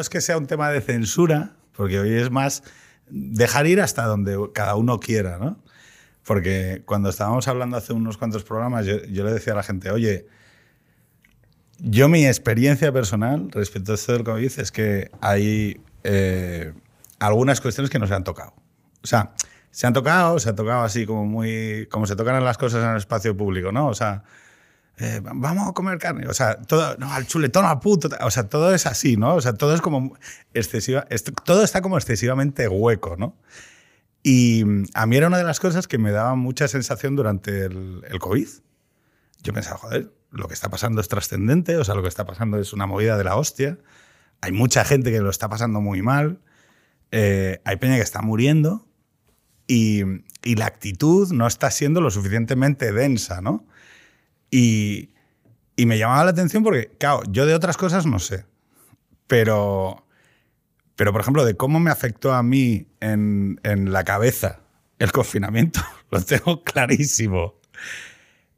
no es que sea un tema de censura, porque hoy es más dejar ir hasta donde cada uno quiera, ¿no? Porque cuando estábamos hablando hace unos cuantos programas, yo, yo le decía a la gente, oye, yo mi experiencia personal respecto a esto del COVID es que hay eh, algunas cuestiones que no se han tocado. O sea, se han tocado, se ha tocado así como muy, como se tocan las cosas en el espacio público, ¿no? O sea, eh, vamos a comer carne, o sea, todo, no, al chuletón, al puto, o sea, todo es así, ¿no? O sea, todo es como excesiva, todo está como excesivamente hueco, ¿no? Y a mí era una de las cosas que me daba mucha sensación durante el, el COVID. Yo pensaba, joder, lo que está pasando es trascendente, o sea, lo que está pasando es una movida de la hostia. Hay mucha gente que lo está pasando muy mal. Eh, hay peña que está muriendo y, y, la actitud no está siendo lo suficientemente densa, ¿no? Y, y, me llamaba la atención porque, claro, yo de otras cosas no sé, pero, pero por ejemplo, de cómo me afectó a mí en, en la cabeza el confinamiento, lo tengo clarísimo.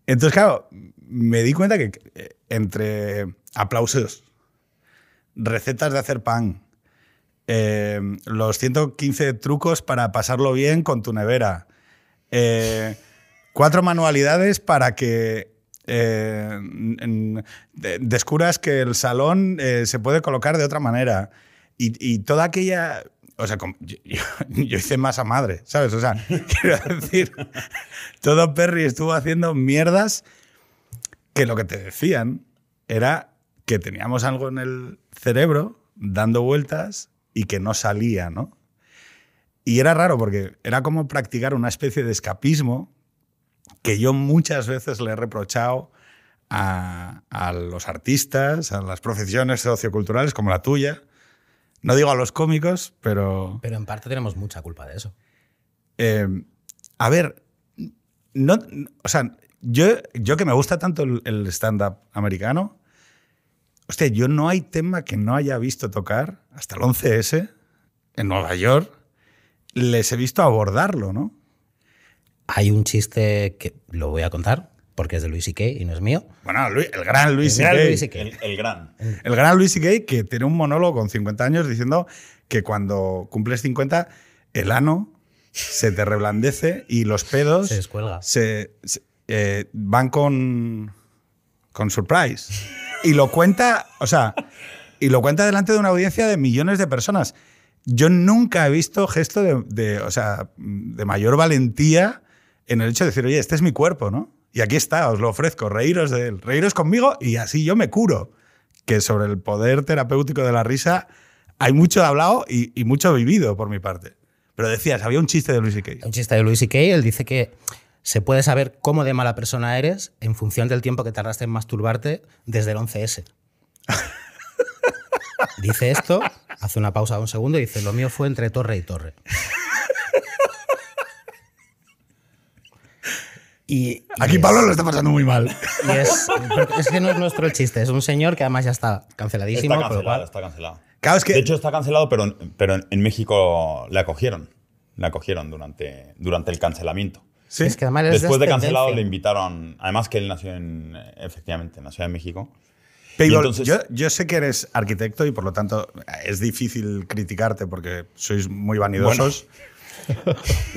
Entonces, claro, me di cuenta que eh, entre aplausos, recetas de hacer pan, eh, los 115 trucos para pasarlo bien con tu nevera, eh, cuatro manualidades para que eh, en, de, descubras que el salón eh, se puede colocar de otra manera. Y, y toda aquella o sea, yo, yo, hice masa madre, ¿sabes? O sea, quiero decir, todo Perry estuvo haciendo mierdas que lo que te decían era que teníamos algo en el cerebro dando vueltas y que no salía, ¿no? Y era raro porque era como practicar una especie de escapismo que yo muchas veces le he reprochado a, a los artistas, a las profesiones socioculturales como la tuya, no digo a los cómicos, pero. Pero en parte tenemos mucha culpa de eso. Eh, a ver, no, o sea, yo, yo que me gusta tanto el, el stand-up americano, hostia, yo no hay tema que no haya visto tocar hasta el 11S en Nueva York. Les he visto abordarlo, ¿no? Hay un chiste que lo voy a contar, porque es de Luis C.K. y no es mío. Bueno, el gran Luis El gran. Luis. El, el gran. El gran Luis C.K. que tiene un monólogo con 50 años diciendo que cuando cumples 50, el ano se te reblandece y los pedos Se descuelga. se, se- eh, van con, con surprise. Y lo cuenta, o sea, y lo cuenta delante de una audiencia de millones de personas. Yo nunca he visto gesto de, de, o sea, de mayor valentía en el hecho de decir, oye, este es mi cuerpo, ¿no? Y aquí está, os lo ofrezco, reíros de él, reíros conmigo y así yo me curo. Que sobre el poder terapéutico de la risa hay mucho hablado y, y mucho vivido por mi parte. Pero decías, había un chiste de Luis C.K. Un chiste de Luis C.K. Él dice que se puede saber cómo de mala persona eres en función del tiempo que tardaste en masturbarte desde el 11S. dice esto, hace una pausa de un segundo y dice, lo mío fue entre torre y torre. Y, y Aquí es- Pablo lo está pasando muy mal. y es, es que no es nuestro el chiste, es un señor que además ya está canceladísimo. Está cancelado, cual- está cancelado. Claro, es que De hecho, está cancelado, pero, pero en- en México le acogieron. Le acogieron durante, durante el cancelamiento. Sí. Es que además es Después de tendencia. cancelado le invitaron, además que él nació en, efectivamente, nació en México. Pero Y entonces- yo, yo sé que eres arquitecto y por lo tanto es difícil criticarte porque sois muy vanidosos.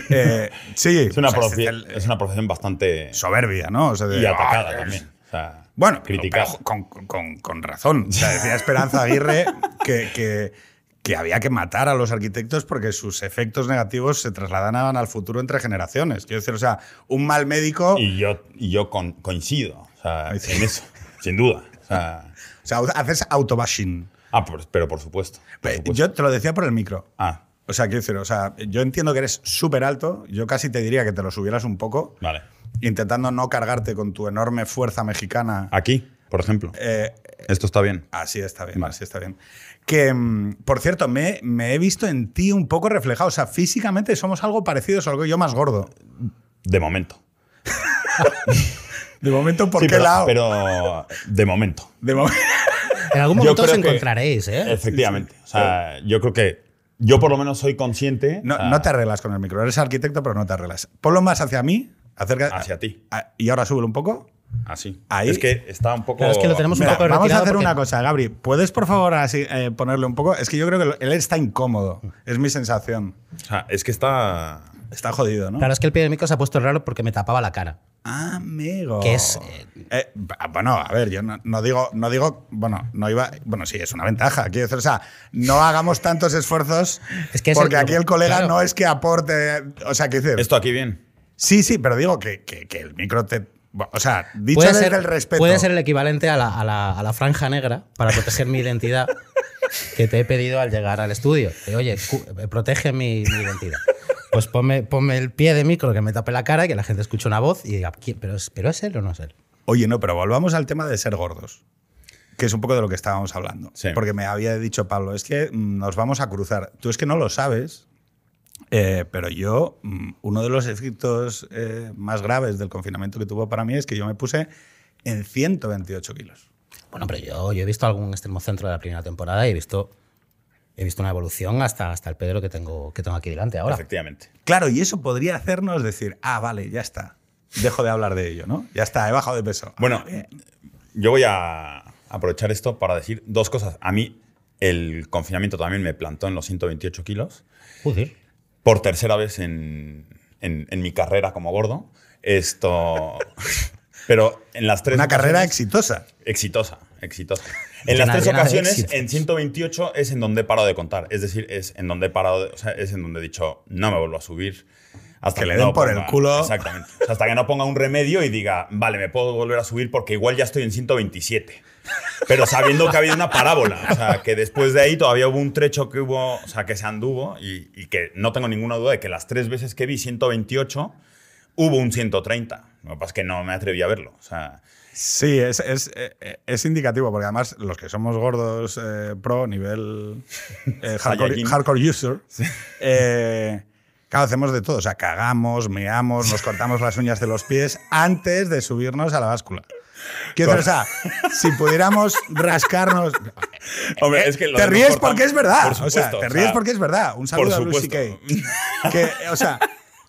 Eh, sí, Es una, o sea, profe- es el- es una profesión bastante... soberbia, ¿no? O sea, de- y atacada ah, también. O sea, Bueno, criticar. pero con, con- con razón. O sea, decía Esperanza Aguirre que, que- que había que matar a los arquitectos porque sus efectos negativos se trasladaban al futuro entre generaciones. Quiero decir, o sea, un mal médico. Y yo, y yo con- coincido o sea, Ahí sí. en eso, sin duda. O sea, O sea, haces autobashing. ah, pero por supuesto. por supuesto. Yo te lo decía por el micro. Ah, O sea, quiero decir, o sea, yo entiendo que eres súper alto. Yo casi te diría que te lo subieras un poco, vale. intentando no cargarte con tu enorme fuerza mexicana. Aquí, por ejemplo. Eh, Esto está bien. Así está bien, Vale. así está bien. Que, mm, por cierto, me, me he visto en ti un poco reflejado. O sea, físicamente somos algo parecidos, algo yo más gordo. De momento. De momento, ¿por Sí, qué pero, lado? pero de momento. De mo- En algún momento os encontraréis, ¿eh? Efectivamente. O sea, yo creo que yo por lo menos soy consciente. no, o sea, no te arreglas con el micro. Eres arquitecto, pero no te arreglas. Ponlo más hacia mí. Acerca, Hacia ti. Ah, Y ahora súbelo un poco. Así. Ahí- Es que está un poco. Claro, es que lo tenemos un Mira, poco vamos a hacer porque- una cosa, Gabri. ¿Puedes, por favor, así, eh, ponerle un poco? Es que yo creo que él está incómodo. Es mi sensación. O sea, es que está. Está jodido, ¿no? Claro, es que el pie de micro se ha puesto raro porque me tapaba la cara. Amigo. Que es, Eh, bueno, a ver, yo no, no digo, no digo, bueno, no iba, bueno, sí, es una ventaja. Quiero decir, o sea, no hagamos tantos esfuerzos Es que es porque el- aquí el colega claro. no es que aporte, o sea, quiero decir, Esto aquí bien. sí, sí, pero digo que, que- que el micro te, o sea, dicho puede desde ser, el respeto. puede ser el equivalente a la, a la- a la franja negra para proteger mi identidad que te he pedido al llegar al estudio. De, Oye, eh, protege mi, mi identidad. Pues ponme, ponme el pie de micro que me tape la cara y que la gente escuche una voz y diga, "¿Quién- ¿pero es, ¿pero es él o no es él? Oye, no, pero volvamos al tema de ser gordos, que es un poco de lo que estábamos hablando. Sí. Porque me había dicho Pablo, es que mm, nos vamos a cruzar. Tú es que no lo sabes, eh, pero yo, mm, uno de los efectos eh, más graves del confinamiento que tuvo para mí es que yo me puse en 128 kilos. Bueno, pero yo, yo he visto algún extremo centro de la primera temporada y he visto, he visto una evolución hasta, hasta el Pedro que tengo, que tengo aquí delante ahora. Efectivamente. Claro, y eso podría hacernos decir, ah, vale, ya está. Dejo de hablar de ello, ¿no? Ya está, he bajado de peso. Bueno, Ah, yo voy a aprovechar esto para decir dos cosas. A mí, el confinamiento también me plantó en los 128 kilos. Joder. por tercera vez en, en- en mi carrera como gordo. Esto. Pero en las tres. Una carrera exitosa. exitosa, exitosa. En las tres ocasiones, en 128 es en donde he parado de contar. Es decir, es en donde he parado, de- o sea, es en donde he dicho, no me vuelvo a subir. Hasta Que le den por el culo. Exactamente. O sea, hasta que no ponga un remedio y diga, vale, me puedo volver a subir porque igual ya estoy en 127. Pero sabiendo que ha habido una parábola. O sea, que después de ahí todavía hubo un trecho que hubo, o sea, que se anduvo y, y que no tengo ninguna duda de que las tres veces que vi 128 hubo un 130. Lo que pasa es que no me atreví a verlo. O sea, Sí, es, es, eh, es indicativo, porque además los que somos gordos eh, pro, nivel eh, hardcore, user, eh, claro, hacemos de todo. O sea, cagamos, meamos, nos cortamos las uñas de los pies antes de subirnos a la báscula. Quiero decir, o sea, si pudiéramos rascarnos. Hombre, es que te ríes cortamos- porque es verdad. por o sea, te o ríes sea, porque es verdad. Un saludo a Lucy. Kay. Que, o sea,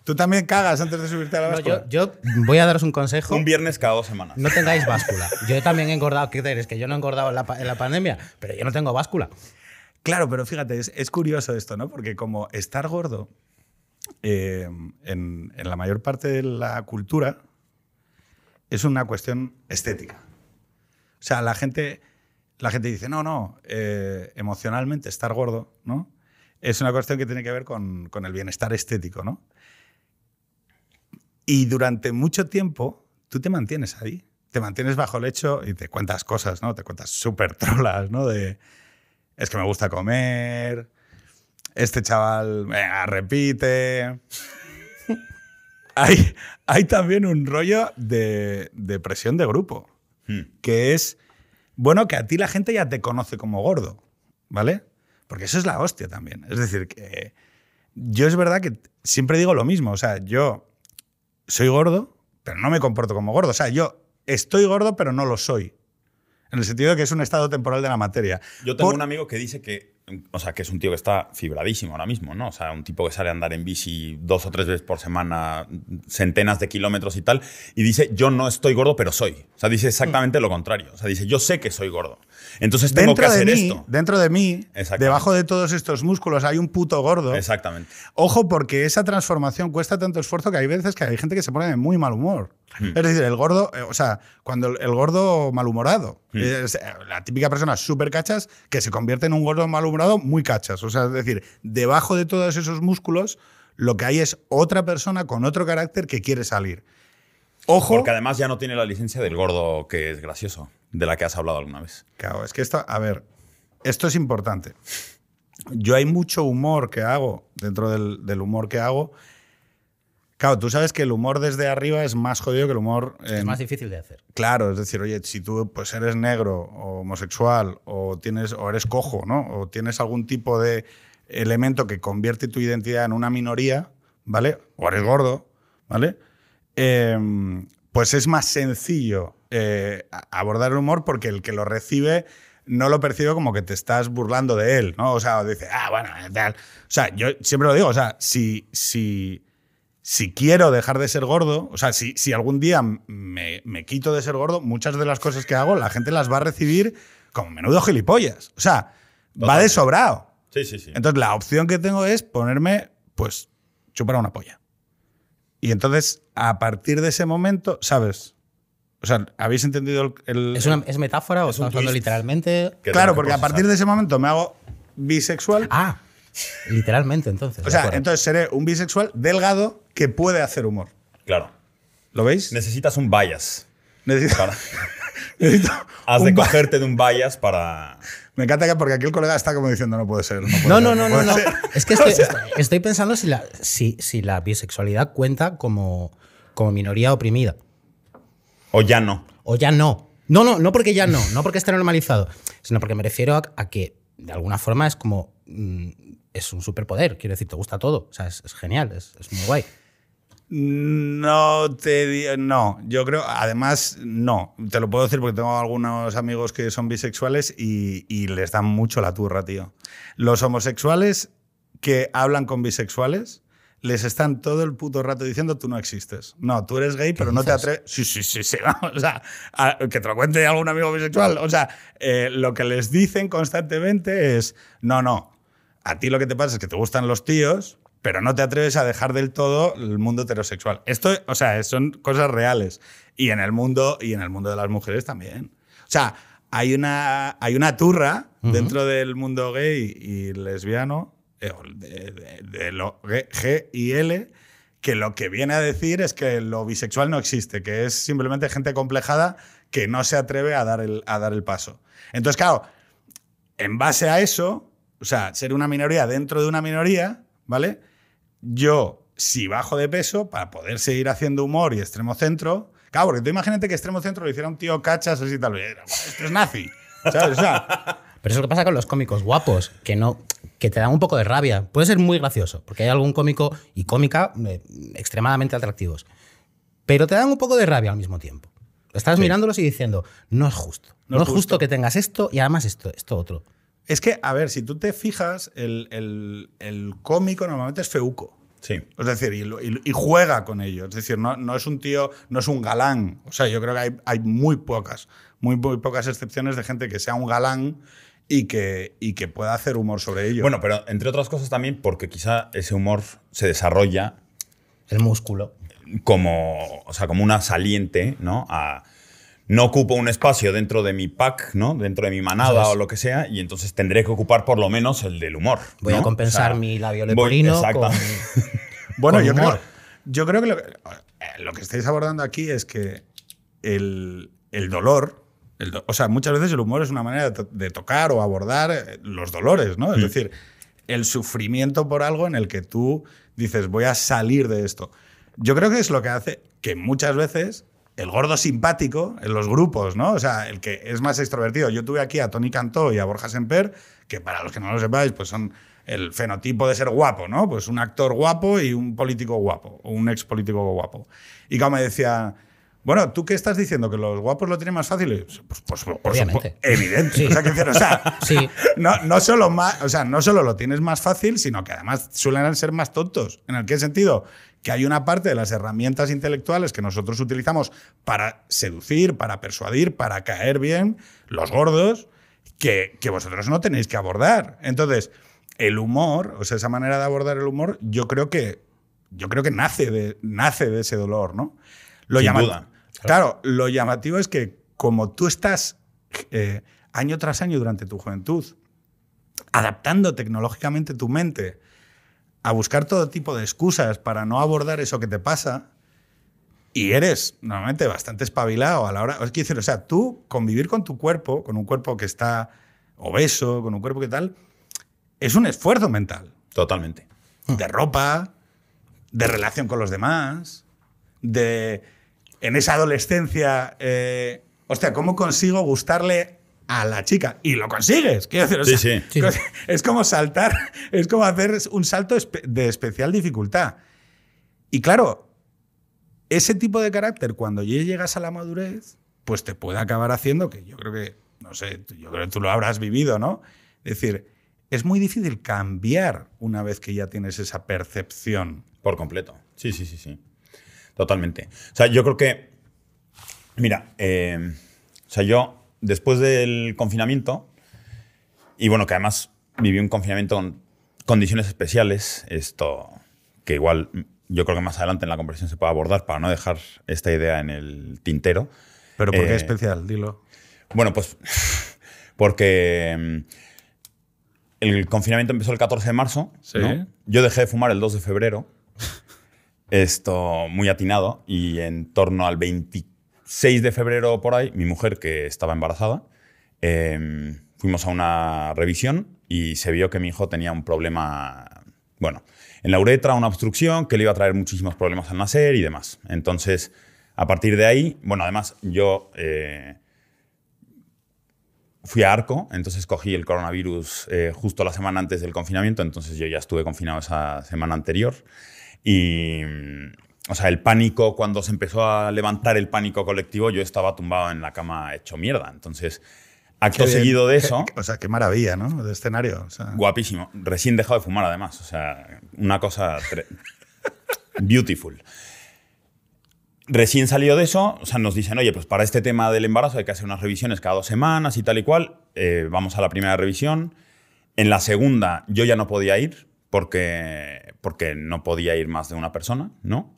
tú también cagas antes de subirte a la No, báscula. yo, yo voy a daros un consejo. Un viernes cada dos semanas. No tengáis báscula. Yo también he engordado. ¿Qué crees? Que yo no he engordado en la, pa- en la pandemia, pero yo no tengo báscula. Claro, pero fíjate, es, es curioso esto, ¿no? Porque como estar gordo, eh, en, en la mayor parte de la cultura, es una cuestión estética. O sea, la gente, la gente dice, no, no, eh, emocionalmente estar gordo, ¿no? Es una cuestión que tiene que ver con, con el bienestar estético, ¿no? Y durante mucho tiempo tú te mantienes ahí, te mantienes bajo el hecho y te cuentas cosas, ¿no? Te cuentas súper trolas, ¿no? De, es que me gusta comer, este chaval venga, repite. hay, hay también un rollo de, de presión de grupo, Hmm. que es, bueno, que a ti la gente ya te conoce como gordo, ¿vale? Porque eso es la hostia también. Es decir, que yo es verdad que siempre digo lo mismo, o sea, yo soy gordo, pero no me comporto como gordo, o sea, yo estoy gordo, pero no lo soy. En el sentido de que es un estado temporal de la materia. Yo tengo Por- un amigo que dice que, o sea, que es un tío que está fibradísimo ahora mismo, ¿no? O sea, un tipo que sale a andar en bici dos o tres veces por semana, centenas de kilómetros y tal, y dice, yo no estoy gordo, pero soy. O sea, dice exactamente lo contrario. O sea, dice, yo sé que soy gordo. Entonces tengo que dentro de hacer mí, esto. dentro de mí, debajo de todos estos músculos hay un puto gordo. Exactamente. Ojo, porque esa transformación cuesta tanto esfuerzo que hay veces que hay gente que se pone de muy mal humor. Hmm. Es decir, el gordo, eh, o sea, cuando el, gordo malhumorado, Hmm. es eh, la típica persona súper cachas que se convierte en un gordo malhumorado muy cachas. O sea, es decir, debajo de todos esos músculos, lo que hay es otra persona con otro carácter que quiere salir. Ojo. Porque además ya no tiene la licencia del gordo que es gracioso, de la que has hablado alguna vez. Claro, es que esto, a ver, esto es importante. Yo hay mucho humor que hago dentro del, del humor que hago. Claro, tú sabes que el humor desde arriba es más jodido que el humor. Es más difícil de hacer. Claro, es decir, oye, si tú pues eres negro o homosexual o tienes o eres cojo, ¿no? O tienes algún tipo de elemento que convierte tu identidad en una minoría, ¿vale? O eres gordo, ¿vale? Eh, pues es más sencillo eh, abordar el humor porque el que lo recibe no lo percibe como que te estás burlando de él, ¿no? O sea, o dice, ah, bueno, tal. O sea, yo siempre lo digo, o sea, si, si, si quiero dejar de ser gordo, o sea, si, si algún día me, me quito de ser gordo, muchas de las cosas que hago la gente las va a recibir como menudo gilipollas. O sea, va de sobrado. Sí, sí, sí. Entonces la opción que tengo es ponerme, pues, chupar una polla. Y entonces, a partir de ese momento, ¿sabes? O sea, ¿habéis entendido el... el- ¿Es, una, ¿Es metáfora o estamos hablando literalmente? Claro, porque a partir de ese momento me hago bisexual. Ah, literalmente entonces. o sea, entonces seré un bisexual delgado que puede hacer humor. Claro. ¿Lo veis? Necesitas un bias. Necesito, Para, necesito has de cogerte de un bias para. Me encanta que porque aquí el colega está como diciendo no puede ser. No, puede No, ser, no, no, no, puede no. ser". Es que estoy, estoy- estoy pensando si la, si, si la bisexualidad cuenta como, como minoría oprimida. O ya no. O ya no. No, no, no porque ya no, no porque esté normalizado, sino porque me refiero a, a que de alguna forma es como. mm, es un superpoder, quiero decir, te gusta todo. O sea, es, es genial, es, es muy guay. No te no, yo creo, además, no. Te lo puedo decir porque tengo algunos amigos que son bisexuales y, y les dan mucho la turra, tío. Los homosexuales que hablan con bisexuales les están todo el puto rato diciendo tú no existes. No, tú eres gay, pero no te atreves. Sí, sí, sí, sí. vamos, o sea, a- que te lo cuente algún amigo bisexual. O sea, eh, lo que les dicen constantemente es: no, no. A ti lo que te pasa es que te gustan los tíos, pero no te atreves a dejar del todo el mundo heterosexual. Esto, o sea, son cosas reales. Y en el mundo, y en el mundo de las mujeres también. O sea, hay una, hay una turra dentro del mundo gay y lesbiano, eh, o de, de- de lo G, G y L, que lo que viene a decir es que lo bisexual no existe, que es simplemente gente complejada que no se atreve a dar el, a dar el paso. Entonces, claro, en base a eso, o sea, ser una minoría dentro de una minoría, ¿vale? Yo, si bajo de peso, para poder seguir haciendo humor y extremo centro, claro, porque tú imagínate que extremo centro lo hiciera un tío cachas así y tal, "Mira, esto es nazi, ¿sabes? O sea, Pero eso es lo que pasa con los cómicos guapos, que no que te dan un poco de rabia. Puede ser muy gracioso, porque hay algún cómico y cómica eh, extremadamente atractivos. Pero te dan un poco de rabia al mismo tiempo. Estás mirándolos y diciendo, no es justo. No, es justo. que tengas esto y además esto, esto otro. Es que, a ver, si tú te fijas, el, el- el cómico normalmente es feuco. Sí. Es decir, y, lo- y- y juega con ello. Es decir, no, no es un tío, no es un galán. O sea, yo creo que hay, hay muy pocas, muy, muy pocas excepciones de gente que sea un galán y que, y que pueda hacer humor sobre ello. Bueno, pero entre otras cosas también porque quizá ese humor se desarrolla El músculo. como, o sea, como una saliente, ¿no? A, no ocupo un espacio dentro de mi pack, ¿no? Dentro de mi manada o lo que sea, y entonces tendré que ocupar por lo menos el del humor. Voy ¿no? a compensar O sea, mi labio leporino exacto. con... Bueno, con yo creo, yo creo que lo, que eh, lo que estáis abordando aquí es que el, el dolor, el do- o sea, muchas veces el humor es una manera de, to- de tocar o abordar eh, los dolores, ¿no? Es decir, el sufrimiento por algo en el que tú dices, voy a salir de esto. Yo creo que es lo que hace que muchas veces el gordo simpático en los grupos, ¿no? O sea, el que es más extrovertido. Yo tuve aquí a Tony Cantó y a Borja Semper, que para los que no lo sepáis, pues son el fenotipo de ser guapo, ¿no? Pues un actor guapo y un político guapo, o un ex político guapo. Y como me decía, bueno, ¿tú qué estás diciendo? ¿Que los guapos lo tienen más fácil? Pues, pues, por Obviamente. supuesto, evidente. Sí. O sea, que, o sea, Sí. no, no, solo más, o sea, no solo lo tienes más fácil, sino que además suelen ser más tontos. ¿En el qué sentido? Que hay una parte de las herramientas intelectuales que nosotros utilizamos para seducir, para persuadir, para caer bien, los gordos, que, que vosotros no tenéis que abordar. Entonces, el humor, o sea, esa manera de abordar el humor, yo creo que, yo creo que nace, de, nace de ese dolor, ¿no? Lo Sin llama- duda. Claro, lo llamativo es que como tú estás eh, año tras año durante tu juventud adaptando tecnológicamente tu mente a buscar todo tipo de excusas para no abordar eso que te pasa y eres normalmente bastante espabilado a la hora. Es decir, o sea, tú convivir con tu cuerpo, con un cuerpo que está obeso, con un cuerpo que tal, es un esfuerzo mental Totalmente. de ropa, de relación con los demás, de en esa adolescencia, eh, hostia, ¿cómo consigo gustarle a la chica? Y lo consigues, quiero decir, o Sí, sea, sí. Sí. es como saltar, es como hacer un salto de especial dificultad. Y claro, ese tipo de carácter, cuando ya llegas a la madurez, pues te puede acabar haciendo que yo creo que, no sé, yo creo que tú lo habrás vivido, ¿no? Es decir, es muy difícil cambiar una vez que ya tienes esa percepción. Por completo. Sí, sí, sí, sí. Totalmente. O sea, yo creo que. Mira, eh, o sea, yo, después del confinamiento, y bueno, que además viví un confinamiento con condiciones especiales, esto que igual yo creo que más adelante en la conversación se puede abordar para no dejar esta idea en el tintero. ¿Pero por qué Eh, especial? Dilo. Bueno, pues porque mm, el confinamiento empezó el 14 de marzo. Sí. ¿no? Yo dejé de fumar el 2 de febrero. Esto muy atinado. Y en torno al 26 de febrero por ahí, mi mujer, que estaba embarazada, eh, fuimos a una revisión y se vio que mi hijo tenía un problema, bueno, en la uretra, una obstrucción que le iba a traer muchísimos problemas al nacer y demás. Entonces, a partir de ahí, bueno, además yo... eh, fui a Arco, entonces cogí el coronavirus eh, justo la semana antes del confinamiento, entonces yo ya estuve confinado esa semana anterior. Y, mm, o sea, el pánico, cuando se empezó a levantar el pánico colectivo, yo estaba tumbado en la cama hecho mierda. Entonces, acto Qué bien. seguido de Qué- eso, o sea, qué maravilla, ¿no? De escenario. o sea. guapísimo. Recién dejado de fumar, además. O sea, una cosa beautiful. Recién salido de eso, o sea, nos dicen, oye, pues para este tema del embarazo hay que hacer unas revisiones cada dos semanas y tal y cual. Eh, vamos a la primera revisión. En la segunda yo ya no podía ir porque, porque no podía ir más de una persona, ¿no?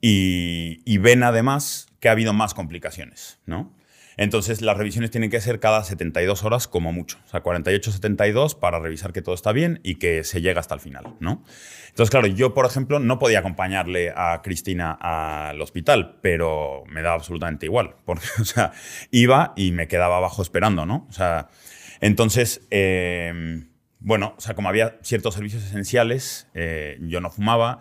Y, y ven además que ha habido más complicaciones, ¿no? Entonces las revisiones tienen que ser cada 72 horas como mucho, o sea, 48-72 para revisar que todo está bien y que se llega hasta el final, ¿no? Entonces, claro, yo, por ejemplo, no podía acompañarle a Cristina al hospital, pero me daba absolutamente igual, porque, o sea, iba y me quedaba abajo esperando, ¿no? O sea, entonces, eh, bueno, o sea, como había ciertos servicios esenciales, eh, yo no fumaba,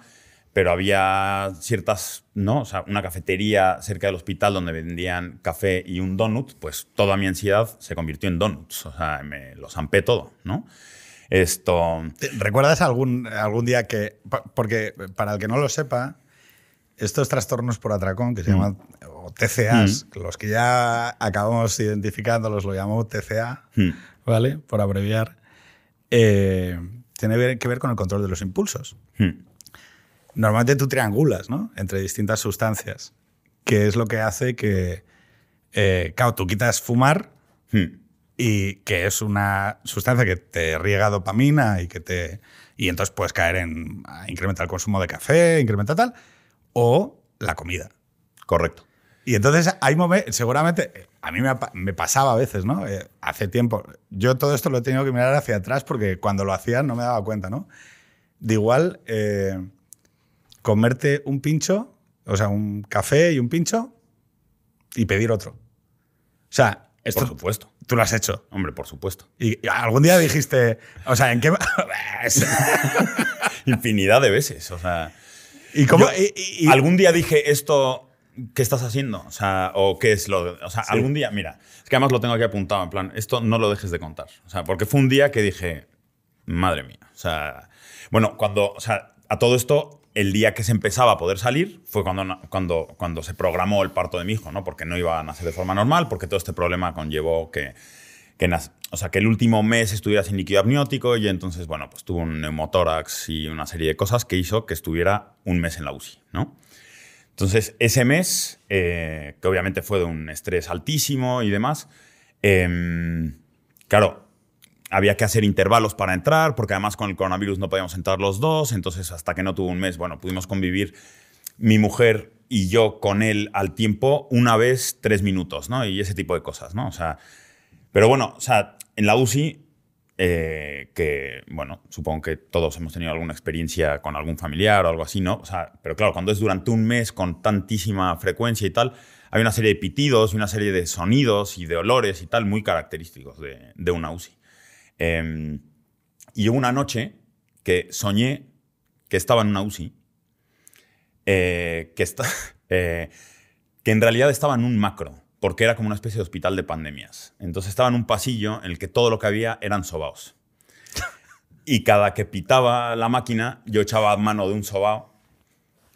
pero había ciertas, ¿no? O sea, una cafetería cerca del hospital donde vendían café y un donut, pues toda mi ansiedad se convirtió en donuts, o sea, me lo zampé todo, ¿no? Esto... ¿Te- ¿Recuerdas algún, algún día que.? Porque para el que no lo sepa, estos trastornos por atracón que se llaman. o TCAs, los que ya acabamos identificándolos, lo llamamos TCA, hmm, ¿vale? Por abreviar. eh, tiene que ver con el control de los impulsos. Normalmente tú triangulas, ¿no? Entre distintas sustancias, que es lo que hace que. eh, claro, tú quitas fumar hmm. y que es una sustancia que te riega dopamina y que te y entonces puedes caer en incrementar el consumo de café, incrementar tal o la comida. Correcto. Y entonces hay momentos, seguramente, a mí me pasaba a veces, ¿no? Eh, hace tiempo. Yo todo esto lo he tenido que mirar hacia atrás porque cuando lo hacía no me daba cuenta, ¿no? De igual, eh, comerte un pincho, o sea, un café y un pincho y pedir otro. O sea, esto Por supuesto. tú lo has hecho. Hombre, por supuesto. Y algún día dijiste, o sea, ¿en qué? Infinidad de veces. O sea, ¿Y cómo? Yo y- algún día dije esto, ¿qué estás haciendo? O sea, o qué es lo. de- O sea, algún día, mira, es que además lo tengo aquí apuntado, en plan, esto no lo dejes de contar. O sea, porque fue un día que dije, madre mía. O sea, bueno, cuando, o sea, a todo esto, el día que se empezaba a poder salir fue cuando, cuando, cuando se programó el parto de mi hijo, ¿no? Porque no iba a nacer de forma normal, porque todo este problema conllevó que, que o sea, que el último mes estuviera sin líquido amniótico y entonces, bueno, pues tuvo un neumotórax y una serie de cosas que hizo que estuviera un mes en la UCI, ¿no? Entonces, ese mes, eh, que obviamente fue de un estrés altísimo y demás, em, claro, había que hacer intervalos para entrar, porque además con el coronavirus no podíamos entrar los dos, entonces hasta que no tuvo un mes, bueno, pudimos convivir mi mujer y yo con él al tiempo una vez tres minutos, ¿no? Y ese tipo de cosas, ¿no? O sea, pero bueno, o sea, en la UCI, eh, que, bueno, supongo que todos hemos tenido alguna experiencia con algún familiar o algo así, ¿no? O sea, pero claro, cuando es durante un mes con tantísima frecuencia y tal, hay una serie de pitidos y una serie de sonidos y de olores y tal muy característicos de, de una UCI. Eh, y una noche que soñé que estaba en una UCI, eh, que, está, eh, que en realidad estaba en un macro, porque era como una especie de hospital de pandemias. Entonces estaba en un pasillo en el que todo lo que había eran sobaos. Y cada que pitaba la máquina, yo echaba mano de un sobao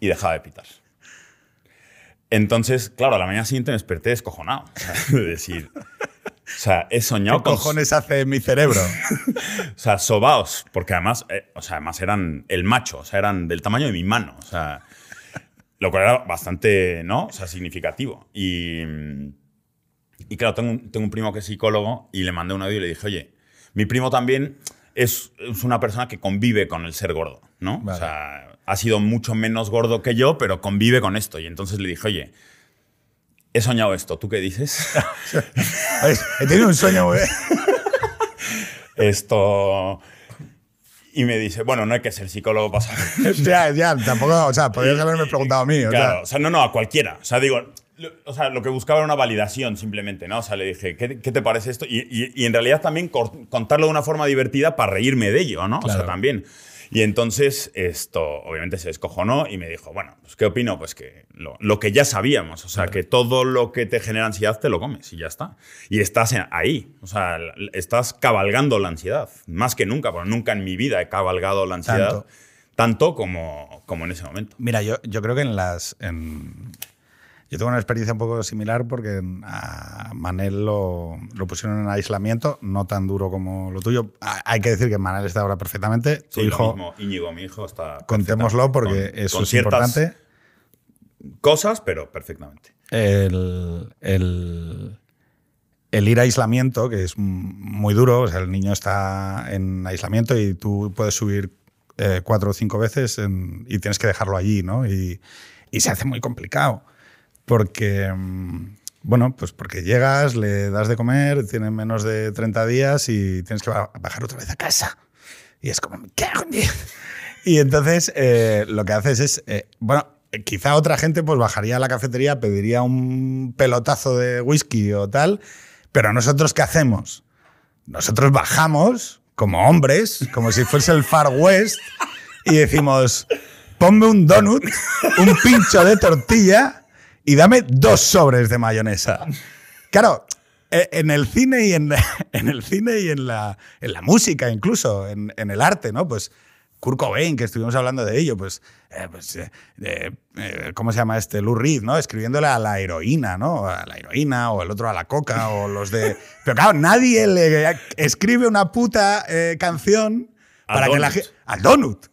y dejaba de pitar. Entonces, claro, a la mañana siguiente me desperté descojonado. De decir, o sea, he soñado ¿Qué con cojones hace mi cerebro? o sea, sobaos, porque además, eh, o sea, además eran el macho, o sea, eran del tamaño de mi mano. O sea, Lo cual era bastante, ¿no? O sea, significativo. Y, y claro, tengo un, tengo un primo que es psicólogo y le mandé un audio y le dije, oye, mi primo también es, es una persona que convive con el ser gordo, ¿no? Vale. O sea, ha sido mucho menos gordo que yo, pero convive con esto. Y entonces le dije, oye, he soñado esto, ¿tú qué dices? He tenido un sueño, güey. esto... Y me dice, bueno, no hay que ser psicólogo para saber. ya, ya, tampoco, o sea, podrías haberme preguntado a mí. o sea. Claro, o sea, no, no, a cualquiera. O sea, digo, lo, o sea, lo que buscaba era una validación simplemente, ¿no? O sea, le dije, ¿qué, qué te parece esto? Y, y- y en realidad también contarlo de una forma divertida para reírme de ello, ¿no? O Claro. sea, también. Y entonces esto, obviamente, se descojonó y me dijo, bueno, pues ¿qué opino? Pues que lo, lo que ya sabíamos, o sea, que todo lo que te genera ansiedad te lo comes y ya está. Y estás ahí, o sea, estás cabalgando la ansiedad, más que nunca, porque nunca en mi vida he cabalgado la ansiedad Tanto. tanto, como, como en ese momento. Mira, yo, yo creo que en las. en- yo tengo una experiencia un poco similar porque a Manel lo, lo pusieron en aislamiento, no tan duro como lo tuyo. Ha- Hay que decir que Manel está ahora perfectamente. Tu Sí, lo hijo, mismo, Íñigo, mi hijo, está. contémoslo porque eso Con es importante. Cosas, pero perfectamente. el, el- el ir a aislamiento, que es muy duro, o sea, el niño está en aislamiento y tú puedes subir eh, cuatro o cinco veces en- y tienes que dejarlo allí, ¿no? Y, y se hace muy complicado, porque, mm, bueno, pues porque llegas, le das de comer, tiene menos de 30 días y tienes que ba- bajar otra vez a casa. Y es como, ¿qué hago? Y entonces eh, lo que haces es, eh, bueno, eh, quizá otra gente pues bajaría a la cafetería, pediría un pelotazo de whisky o tal, pero nosotros ¿qué hacemos? Nosotros bajamos como hombres, como si fuese el Far West, y decimos, ponme un donut, un pincho de tortilla y dame dos sobres de mayonesa. Claro, eh, en el cine y en, en el cine y en la, en la música, incluso, en, en el arte, ¿no? Pues Kurt Cobain, que estuvimos hablando de ello, pues, eh, pues, eh, ¿cómo se llama este? Lou Reed, ¿no? Escribiéndole a la heroína, ¿no? A la heroína, o el otro a la coca, o los de... Pero claro, nadie le escribe una puta canción Al para que la gente... Al donut.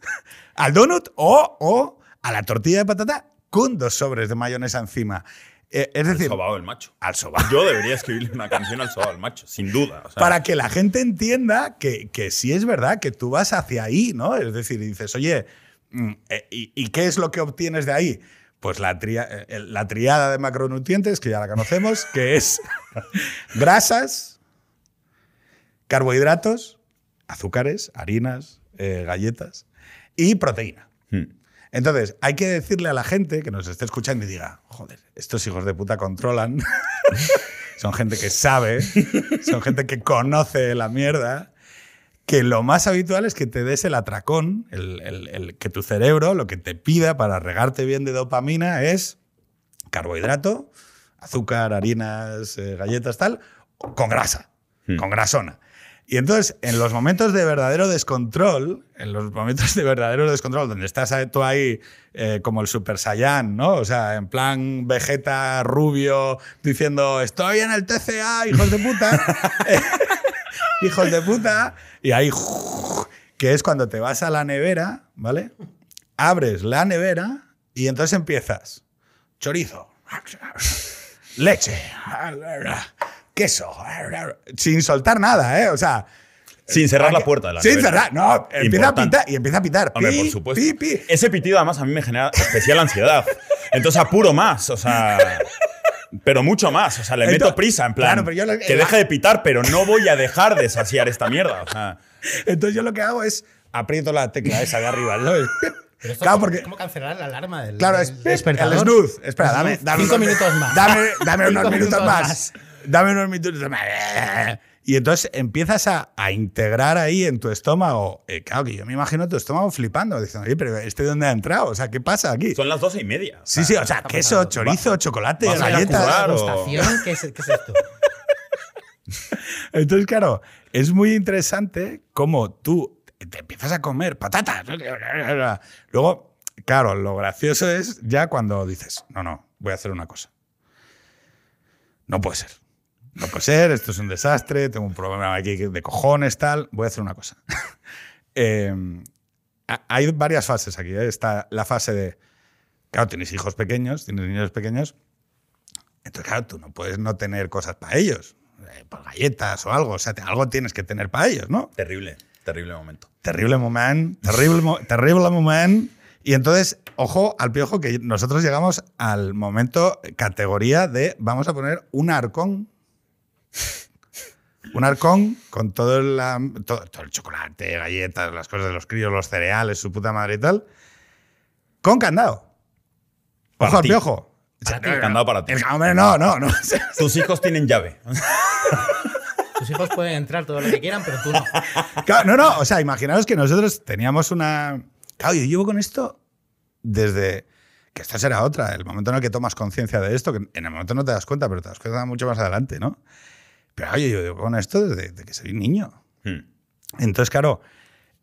Al donut o, o a la tortilla de patata con dos sobres de mayonesa encima. Eh, es decir, Sobao el macho. al soba. Yo debería escribirle una canción al sobao el macho, sin duda. o sea, Para que la gente entienda que, que sí es verdad, que tú vas hacia ahí, ¿no? Es decir, dices, oye, mm, eh, ¿y, y qué es lo que obtienes de ahí? Pues la, tria- eh, la triada de macronutrientes, que ya la conocemos, que es grasas, carbohidratos, azúcares, harinas, eh, galletas y proteína. hmm. Entonces, hay que decirle a la gente que nos esté escuchando y diga, joder, estos hijos de puta controlan, son gente que sabe, son gente que conoce la mierda, que lo más habitual es que te des el atracón, el, el- el- que tu cerebro lo que te pida para regarte bien de dopamina es carbohidrato, azúcar, harinas, eh, galletas, tal, con grasa, Hmm. con grasona. Y entonces, en los momentos de verdadero descontrol, en los momentos de verdadero descontrol, donde estás tú ahí eh, como el Super Saiyan, ¿no? O sea, en plan Vegeta rubio, diciendo, estoy en el TCA, hijos de puta. Eh, hijos de puta. Y ahí, que es cuando te vas a la nevera, ¿vale? Abres la nevera y entonces empiezas. Chorizo. Leche. Queso. Sin soltar nada, ¿eh? O sea. Sin cerrar ¿para la puerta de la Sin nevera. cerrar. No, empieza a pitar y empieza a pitar. Hombre, Pi, por supuesto. pi, pi. Ese pitido además a mí me genera especial ansiedad. Entonces apuro más, o sea... Pero mucho más, o sea, le meto Entonces- prisa, en plan, claro, pero yo lo- que deje de pitar, pero no voy a dejar de saciar esta mierda. O sea, Entonces yo lo que hago es aprieto la tecla esa de arriba, ¿sabes? Pero Claro, ¿cómo- porque ¿Cómo cancelar la alarma del, Claro, es despertador? el snooze. Espera, dame, dame Cinco unos- minutos más. Dame, dame unos minutos, minutos más. más. Dame unos minutos. Y entonces empiezas a, a integrar ahí en tu estómago. eh, claro que yo me imagino tu estómago flipando, diciendo, oye, pero ¿este dónde ha entrado? O sea, ¿qué pasa aquí? son las doce y media. o Sí, sea, sí, o sea, queso, pasando. chorizo, chocolate, vas galletas. o-. ¿Qué es, qué es esto? Entonces, claro, es muy interesante cómo tú te empiezas a comer patatas. Luego, claro, lo gracioso es ya cuando dices, no, no, voy a hacer una cosa. No puede ser. No puede ser, esto es un desastre, tengo un problema aquí de cojones, tal. Voy a hacer una cosa. Eh, ha- hay varias fases aquí. ¿eh? Está la fase de claro, tienes hijos pequeños, tienes niños pequeños, entonces, claro, tú no puedes no tener cosas para ellos, eh, galletas o algo, o sea, te- algo tienes que tener para ellos, ¿no? Terrible, terrible momento. Terrible momento, terrible, mo- terrible momento. Y entonces, ojo al piojo que nosotros llegamos al momento categoría de vamos a poner un arcón. Un arcón con todo, la- todo, todo el chocolate, galletas, las cosas de los críos, los cereales, su puta madre y tal. Con candado. Para Ojo al ti. piojo. Para ti, candado para ti. El- hombre, no, no, no. Tus hijos tienen llave. Tus hijos pueden entrar todo lo que quieran, pero tú no. Claro, no, no, o sea, imaginaos que nosotros teníamos una... Claro, yo llevo con esto desde... Que esta será otra, el momento en el que tomas conciencia de esto, que en el momento no te das cuenta, pero te das cuenta mucho más adelante, ¿no? Pero oye, yo llevo con esto desde, desde que soy niño. Hmm. Entonces, claro,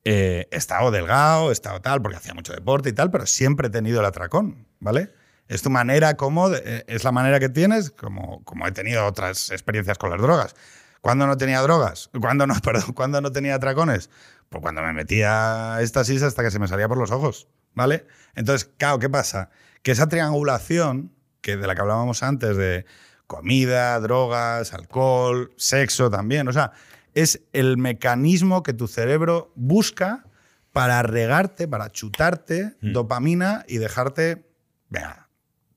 eh, he estado delgado, he estado tal, porque hacía mucho deporte y tal, pero siempre he tenido el atracón, ¿vale? Es tu manera como, de- eh, es la manera que tienes, como, como he tenido otras experiencias con las drogas. ¿Cuándo no tenía drogas? ¿Cuándo no, perdón, ¿cuándo no tenía atracones? Pues cuando me metía éxtasis hasta que se me salía por los ojos, ¿vale? Entonces, claro, ¿qué pasa? Que esa triangulación, que de la que hablábamos antes, de comida, drogas, alcohol, sexo también, o sea, es el mecanismo que tu cerebro busca para regarte, para chutarte dopamina y dejarte, venga,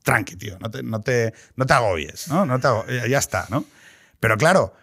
tranqui, tío, no te, no te, no te agobies, ¿no? no te ago- ya- está, ¿no? Pero claro,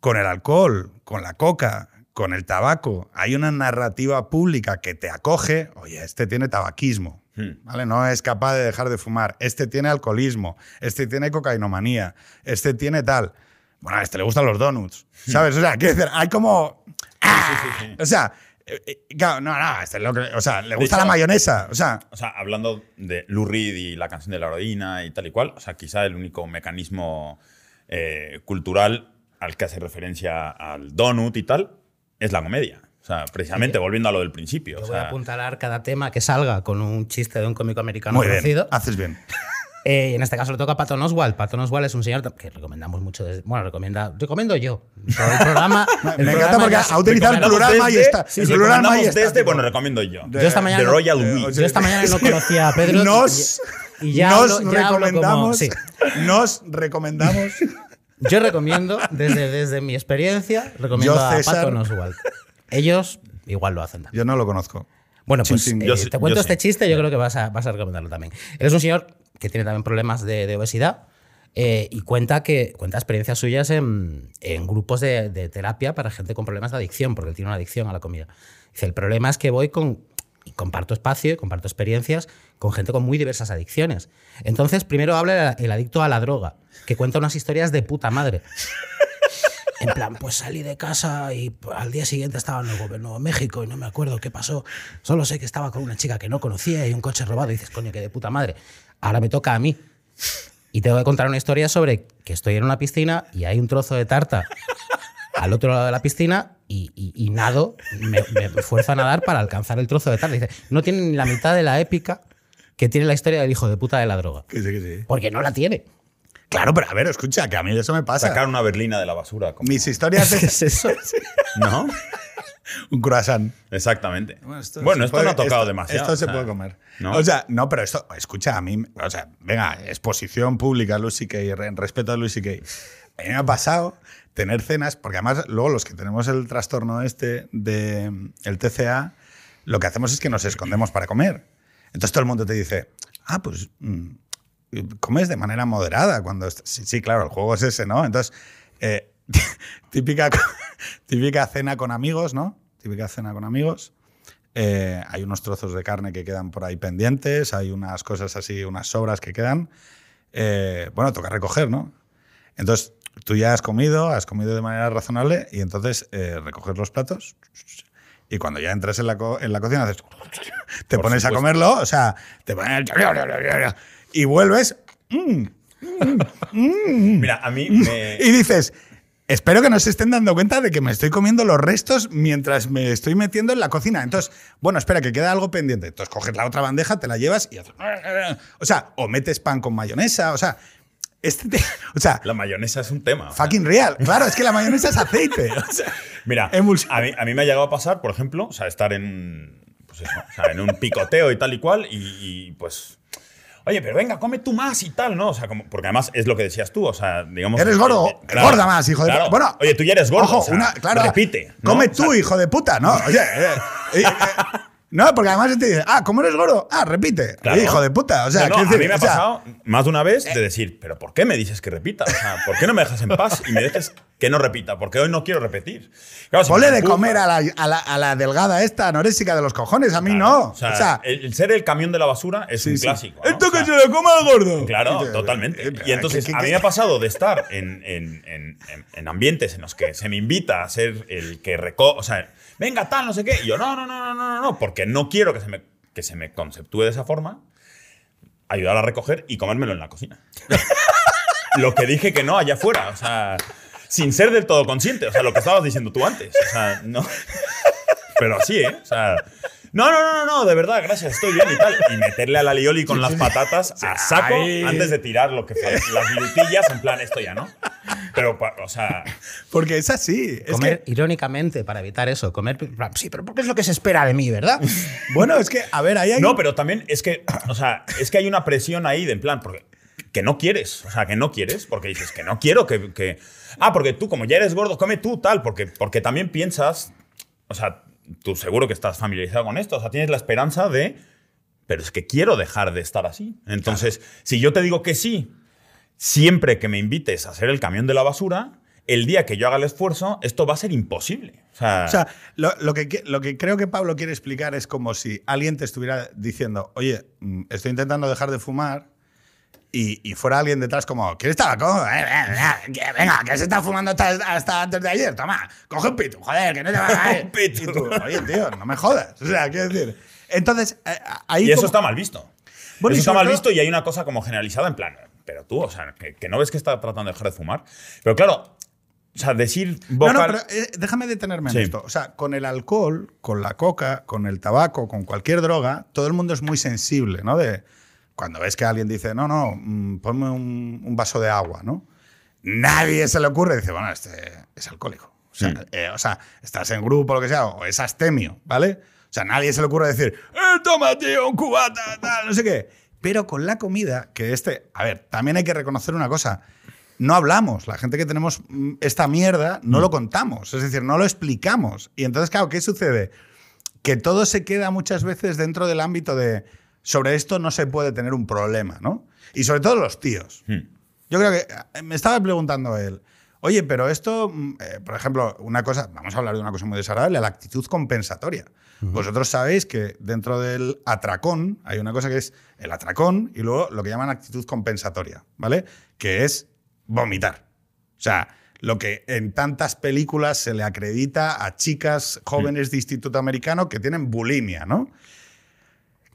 con el alcohol, con la coca, con el tabaco, hay una narrativa pública que te acoge, oye, este tiene tabaquismo. ¿Vale? No es capaz de dejar de fumar, este tiene alcoholismo, este tiene cocainomanía, este tiene tal. Bueno, a este le gustan los donuts, ¿sabes? O sea, quiero decir, hay como... ¡Ah! O sea, eh, eh, claro, no, no, este es lo que, o sea, le gusta la hecho- mayonesa, o sea, O sea, hablando de Lou Reed y la canción de la heroína y tal y cual, o sea, quizá el único mecanismo eh, cultural al que hace referencia al donut y tal es la comedia. O sea, precisamente volviendo a lo del principio. Yo o voy a apuntalar cada tema que salga con un chiste de un cómico americano muy bien, conocido. haces bien. Eh, y en este caso le toca a Patton Oswald. Patton Oswald es un señor que recomendamos mucho. desde- bueno, recomienda, recomiendo yo. El programa. el Me encanta porque ha utilizado el recomendamos plural desde- majestat. sí, el sí, plural recomendamos majestat, desde, bueno, recomiendo yo. Yo esta mañana The no- Royal We. Yo esta mañana no conocía a Pedro. Nos, y, y ya nos hablo- ya hablo como- recomendamos, sí. nos recomendamos. Yo recomiendo, desde, desde mi experiencia, recomiendo Yo, a. Patton Oswald. Ellos igual lo hacen. también. Yo no lo conozco. Bueno, pues eh, Yo te cuento este sí. chiste, yo creo que vas a, vas a recomendarlo también. Él es un señor que tiene también problemas de, de obesidad eh, y cuenta, que, cuenta experiencias suyas en, en grupos de, de terapia para gente con problemas de adicción, porque él tiene una adicción a la comida. Dice, el problema es que voy con... Y comparto espacio y comparto experiencias con gente con muy diversas adicciones. Entonces, primero habla el adicto a la droga, que cuenta unas historias de puta madre. En plan, pues salí de casa y al día siguiente estaba en el gobierno de México y no me acuerdo qué pasó. Solo sé que estaba con una chica que no conocía y un coche robado. Y dices, coño, que de puta madre. Ahora me toca a mí. Y tengo que contar una historia sobre que estoy en una piscina y hay un trozo de tarta al otro lado de la piscina y, y- y nado, me, me esfuerzo a nadar para alcanzar el trozo de tarta. Dice, no tiene ni la mitad de la épica que tiene la historia del hijo de puta de la droga. Que sí, que sí. Porque no la tiene. Claro, pero a ver, escucha, que a mí eso me pasa. Sacar una berlina de la basura. como- Mis historias ¿Qué de es eso? ¿No? un croissant. Exactamente. Bueno, esto, puede- no ha tocado esto- demasiado. Esto se o sea, puede comer. ¿no? O sea, no, pero esto, escucha, a mí, o sea, venga, exposición pública, Lucy Kay, en respeto a Lucy Kay. A mí me ha pasado tener cenas, porque además luego los que tenemos el trastorno este de mm, el TCA, lo que hacemos es que nos escondemos para comer. Entonces todo el mundo te dice, ah, pues mm, comes de manera moderada cuando sí, sí, claro, el juego es ese, ¿no? Entonces, eh, típica, típica cena con amigos, ¿no? Típica cena con amigos. Eh, hay unos trozos de carne que quedan por ahí pendientes, hay unas cosas así, unas sobras que quedan. Eh, bueno, toca recoger, ¿no? Entonces, tú ya has comido, has comido de manera razonable y entonces eh, recoges los platos y cuando ya entras en la, co- en la cocina haces, te Por pones a comerlo, o sea, te pones y vuelves mm, Mira, a mí me. y dices, espero que no se estén dando cuenta de que me estoy comiendo los restos mientras me estoy metiendo en la cocina. Entonces, bueno, espera, que queda algo pendiente. Entonces coges la otra bandeja, te la llevas y haces... O sea, o metes pan con mayonesa, o sea, este te- o sea, La mayonesa es un tema. o sea. fucking real. Claro, es que la mayonesa es aceite. O sea, Mira, a mí, a mí me ha llegado a pasar, por ejemplo, o sea, estar en, un- pues eso, o sea, en un picoteo y tal y cual, y, y, pues oye, pero venga, come tú más y tal, ¿no? O sea, como, porque además es lo que decías tú, o sea, digamos. Eres gordo, eh, gorda más, hijo de claro. puta. Bueno, oye, tú ya eres gordo. Ojo, o sea, una, claro, repite. ¿no? Come O sea, tú, hijo de puta, ¿no? Oye, eh, eh, no, porque además te dice, ah, ¿cómo eres gordo? Ah, repite. Claro. Hijo de puta. O sea, No, no, quiero a decir, mí me ha o sea, eh. pasado más de una vez de decir, pero ¿por qué me dices que repita? O sea, ¿por qué no me dejas en paz y me dejes que no repita? Porque hoy no quiero repetir. Claro, si Ponle de comer a la, a, la, a la delgada esta anorésica de los cojones, a mí Claro, no. O sea, el, el ser el camión de la basura es sí, un sí. clásico. ¿no? Esto O que sea, se lo coma al gordo. Claro, totalmente. eh, Y entonces ¿qué- qué- a mí qué? me ha pasado de estar en, en- en- en- en ambientes en los que se me invita a ser el que reco... O sea, venga, tal, no sé qué. Y yo, no, no, no, no, no, no, porque no quiero que se me, que se me conceptúe de esa forma. Ayudar a recoger y comérmelo en la cocina. lo que dije que no allá afuera. O sea, sin ser del todo consciente. O sea, lo que estabas diciendo tú antes. O sea, no. Pero así, ¿eh? O sea. No, no, no, no, no, de verdad, gracias, estoy bien y tal. Y meterle a la lioli con las patatas a saco antes de tirar lo que fue. Las virutillas, en plan, esto ya, ¿no? Pero, o sea, Porque es así. Es Comer que, irónicamente para evitar eso. Comer. Sí, pero porque es lo que se espera de mí, ¿verdad? bueno, es que, a ver, ahí hay. no, pero también es que, o sea, es que hay una presión ahí de en plan, porque que no quieres, o sea, que no quieres, porque dices que no quiero que, que- ah, porque tú como ya eres gordo, come tú tal, porque, porque también piensas, o sea, tú seguro que estás familiarizado con esto, o sea, tienes la esperanza de, pero es que quiero dejar de estar así. Entonces, si yo te digo que sí, siempre que me invites a hacer el camión de la basura, el día que yo haga el esfuerzo, esto va a ser imposible. O sea, O sea, lo, lo que, lo que creo que Pablo quiere explicar es como si alguien te estuviera diciendo, oye, mm, estoy intentando dejar de fumar y, y fuera alguien detrás como, ¿quieres tabaco? Eh, eh, eh, Venga, que se está fumando hasta, hasta antes de ayer. Toma, coge un pito, joder, que no te va a... Un pito. Y tú, oye, tío, no me jodas. O sea, quiero decir... Entonces, ahí... y eso como- está mal visto. Bueno, eso está mal visto y hay una cosa como generalizada en plan, pero tú, o sea, que, que no ves que está tratando de dejar de fumar. Pero claro, o sea, decir No, vocal... no, pero eh, déjame detenerme Sí. en esto. O sea, con el alcohol, con la coca, con el tabaco, con cualquier droga, todo el mundo es muy sensible, ¿no? De cuando ves que alguien dice, no, no, mm, ponme un, un vaso de agua, ¿no? Nadie se le ocurre, dice, bueno, este es alcohólico. O sea, Mm. eh, o sea, estás en grupo, lo que sea, o es astemio, ¿vale? O sea, nadie se le ocurre decir, eh, toma, tío, un cubata, tal, no sé qué. Pero con la comida, que este. A ver, también hay que reconocer una cosa. No hablamos. La gente que tenemos mm, esta mierda no lo contamos. Es decir, no lo explicamos. Y entonces, claro, ¿qué sucede? Que todo se queda muchas veces dentro del ámbito de. Sobre esto no se puede tener un problema, ¿no? Y sobre todo los tíos. Hmm. Yo creo que eh, me estaba preguntando él, oye, pero esto, mm, eh, por ejemplo, una cosa, vamos a hablar de una cosa muy desagradable, la actitud compensatoria. Vosotros sabéis que dentro del atracón hay una cosa que es el atracón y luego lo que llaman actitud compensatoria, ¿vale? Que es vomitar. O sea, lo que en tantas películas se le acredita a chicas jóvenes de instituto americano que tienen bulimia, ¿no?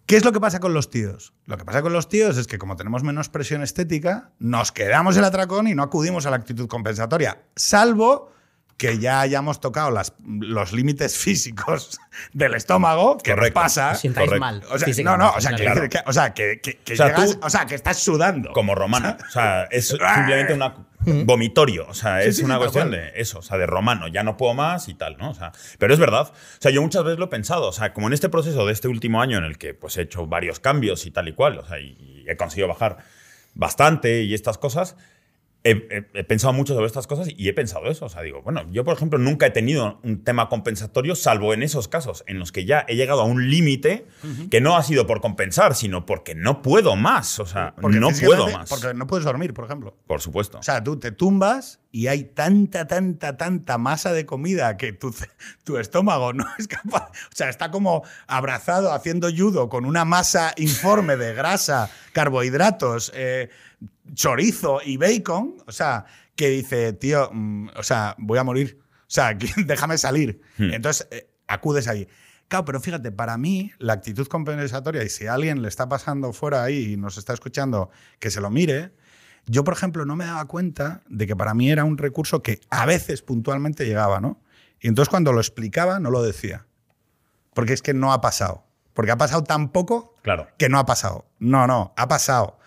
¿Qué es lo que pasa con los tíos? Lo que pasa con los tíos es que como tenemos menos presión estética, nos quedamos el atracón y no acudimos a la actitud compensatoria, salvo que ya hayamos tocado las- los límites físicos del estómago, que Correcto. pasa. Os sientáis correcto. mal. O sea, no, no, o sea, que, claro. que- o sea, que, que- que O sea, llegas- tú- o sea, que estás sudando. como romano. O sea, es simplemente una vomitorio. O sea, Sí, es sí, una cuestión de eso, o sea, de romano. Ya no puedo más y tal, ¿no? O sea, pero es verdad. O sea, yo muchas veces lo he pensado. O sea, como en este proceso de este último año en el que pues he hecho varios cambios y tal y cual, o sea, y, y he conseguido bajar bastante y estas cosas. He, pensado mucho sobre estas cosas y he pensado eso. O sea, digo, bueno, yo, por ejemplo, nunca he tenido un tema compensatorio, salvo en esos casos en los que ya he llegado a un límite que no ha sido por compensar, sino porque no puedo más. O sea, Porque no puedo más. Porque no puedes dormir, por ejemplo. Por supuesto. O sea, tú te tumbas y hay tanta, tanta, tanta masa de comida que tu, tu estómago no es capaz. O sea, está como abrazado haciendo judo con una masa informe de grasa, carbohidratos, eh, chorizo y bacon. O sea, que dice, tío, mm, o sea, voy a morir. O sea, que- déjame salir. Hmm. Entonces, eh, acudes ahí. Claro, pero fíjate, para mí la actitud compensatoria, y si a alguien le está pasando fuera ahí y nos está escuchando, que se lo mire, yo, por ejemplo, no me daba cuenta de que para mí era un recurso que a veces puntualmente llegaba, ¿no? Y entonces cuando lo explicaba, no lo decía. Porque es que no ha pasado. Porque ha pasado tan poco Claro. que no ha pasado. No, no, ha pasado.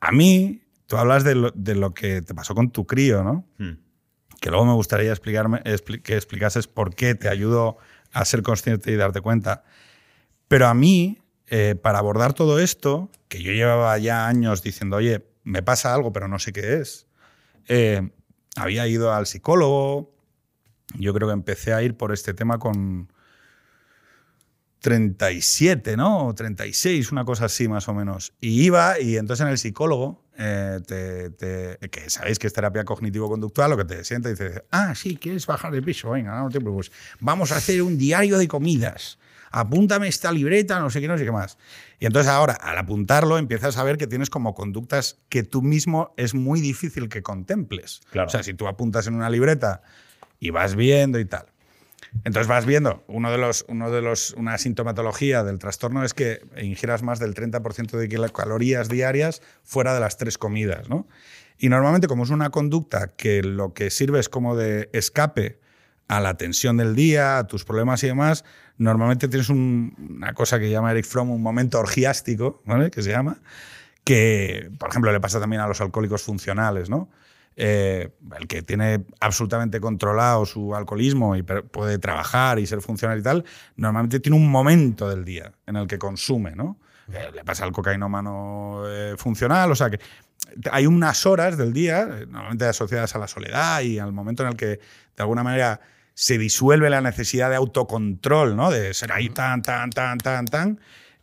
A mí, tú hablas de lo, de lo que te pasó con tu crío, ¿no? Hmm. que luego me gustaría explicarme, expli- que explicases por qué te ayudó a ser consciente y darte cuenta. Pero a mí, eh, para abordar todo esto, que yo llevaba ya años diciendo, oye, me pasa algo, pero no sé qué es, eh, había ido al psicólogo, yo creo que empecé a ir por este tema con 37, ¿no? O 36, una cosa así más o menos. Y iba y entonces en el psicólogo, eh, te- te- que sabéis que es terapia cognitivo-conductual, lo que te sienta y dice, ah, sí, quieres bajar de peso, venga, no te preocupes. Vamos a hacer un diario de comidas. Apúntame esta libreta, no sé qué, no sé qué más. Y entonces ahora, al apuntarlo, empiezas a ver que tienes como conductas que tú mismo es muy difícil que contemples. Claro. O sea, si tú apuntas en una libreta y vas viendo y tal. Entonces vas viendo, uno de los, una sintomatología del trastorno es que ingieras más del 30% de calorías diarias fuera de las tres comidas, ¿no? Y normalmente como es una conducta que lo que sirve es como de escape a la tensión del día, a tus problemas y demás, normalmente tienes un- una cosa que llama Eric Fromm un momento orgiástico, ¿vale? Que se llama, que, por ejemplo, le pasa también a los alcohólicos funcionales, ¿no? Eh, el que tiene absolutamente controlado su alcoholismo y puede trabajar y ser funcional y tal, normalmente tiene un momento del día en el que consume, ¿no? Eh, le pasa al cocainómano eh, funcional, o sea que hay unas horas del día, eh, normalmente asociadas a la soledad y al momento en el que de alguna manera se disuelve la necesidad de autocontrol, ¿no? De ser ahí tan, tan, tan, tan, tan,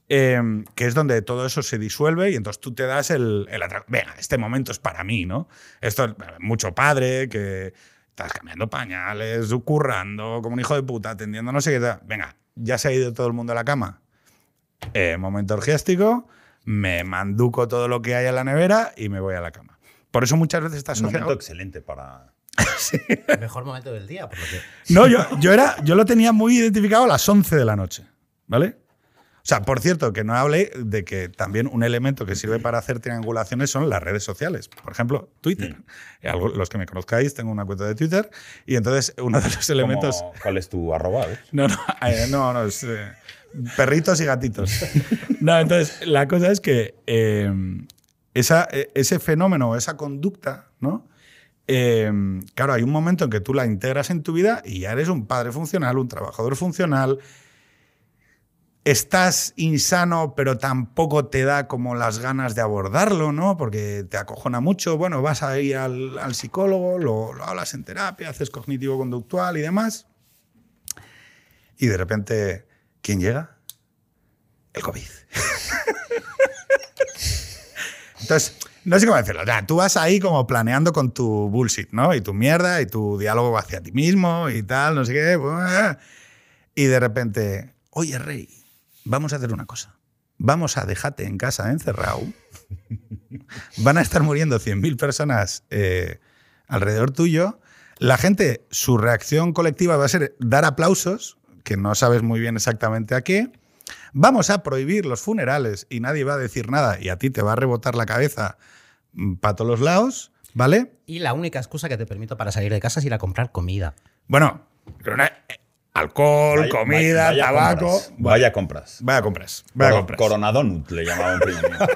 eh, que es donde todo eso se disuelve y entonces tú te das el, el venga, este momento es para mí, ¿no? Esto es mucho padre que estás cambiando pañales, currando como un hijo de puta, atendiendo no sé qué, tal. venga, ya se ha ido todo el mundo a la cama. Eh, momento orgiástico, me manduco todo lo que hay en la nevera y me voy a la cama. Por eso muchas veces está Es un asociado... momento excelente para. El mejor momento del día, por lo que. No, yo, yo, era, yo lo tenía muy identificado a las 11 de la noche, ¿vale? O sea, por cierto, que no hablé de que también un elemento que sirve para hacer triangulaciones son las redes sociales. Por ejemplo, Twitter. Algo- Los que me conozcáis, tengo una cuenta de Twitter y entonces uno de los elementos... ¿Cómo- ¿Cuál es tu arroba? ves? No, no, eh, no, no, es eh, perritos y gatitos. No, entonces, la cosa es que eh, esa, eh, ese fenómeno, esa conducta, ¿no? Eh, claro, hay un momento en que tú la integras en tu vida y ya eres un padre funcional, un trabajador funcional. Estás insano, pero tampoco te da como las ganas de abordarlo, ¿no? Porque te acojona mucho. Bueno, vas a ir al, al psicólogo, lo, lo hablas en terapia, haces cognitivo-conductual y demás. Y de repente, ¿quién llega? El COVID. Entonces, no sé cómo decirlo. O sea, tú vas ahí como planeando con tu bullshit, ¿no? Y tu mierda y tu diálogo hacia ti mismo y tal, no sé qué. buah. Y de repente, oye, Rey, vamos a hacer una cosa. Vamos a dejarte en casa encerrado. Van a estar muriendo 100.000 personas eh, alrededor tuyo. La gente, su reacción colectiva va a ser dar aplausos, que no sabes muy bien exactamente a qué. Vamos a prohibir los funerales y nadie va a decir nada y a ti te va a rebotar la cabeza para todos los lados, ¿vale? Y la única excusa que te permito para salir de casa es ir a comprar comida. Bueno, alcohol, Vaya- comida, vaya tabaco. compras. Vaya compras. Vaya compras. Vaya Coro- compras. Coronadonut le llamaba un primo mío.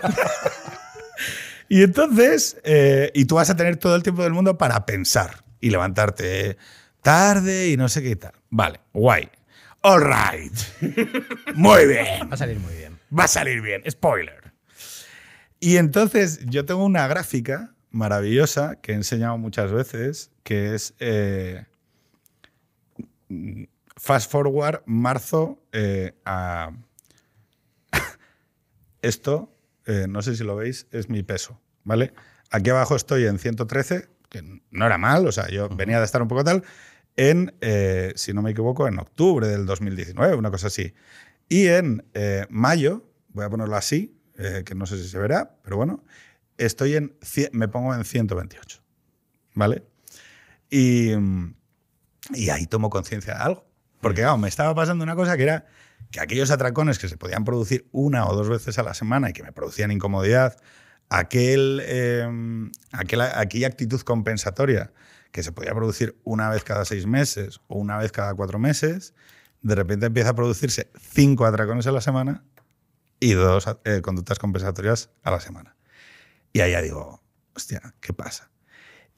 Y entonces, eh, y tú vas a tener todo el tiempo del mundo para pensar y levantarte tarde y no sé qué y tal. Vale, guay. All right. Muy bien. Va a salir muy bien. Va a salir bien. Spoiler. Y entonces yo tengo una gráfica maravillosa que he enseñado muchas veces, que es eh, fast forward marzo eh, a... Esto, eh, no sé si lo veis, es mi peso, ¿vale? Aquí abajo estoy en 113, que no era mal, o sea, yo venía de estar un poco tal, en, eh, si no me equivoco, en octubre del 2019, una cosa así. Y en mayo, voy a ponerlo así, que no sé si se verá, pero bueno, estoy en, me pongo en 128, ¿vale? Y, y ahí tomo conciencia de algo. Porque, claro, me estaba pasando una cosa que era que aquellos atracones que se podían producir una o dos veces a la semana y que me producían incomodidad, eh, aquel- aquella actitud compensatoria que se podía producir una vez cada seis meses o una vez cada cuatro meses, de repente empieza a producirse cinco atracones a la semana y dos eh, conductas compensatorias a la semana. Y ahí ya digo, hostia, ¿qué pasa?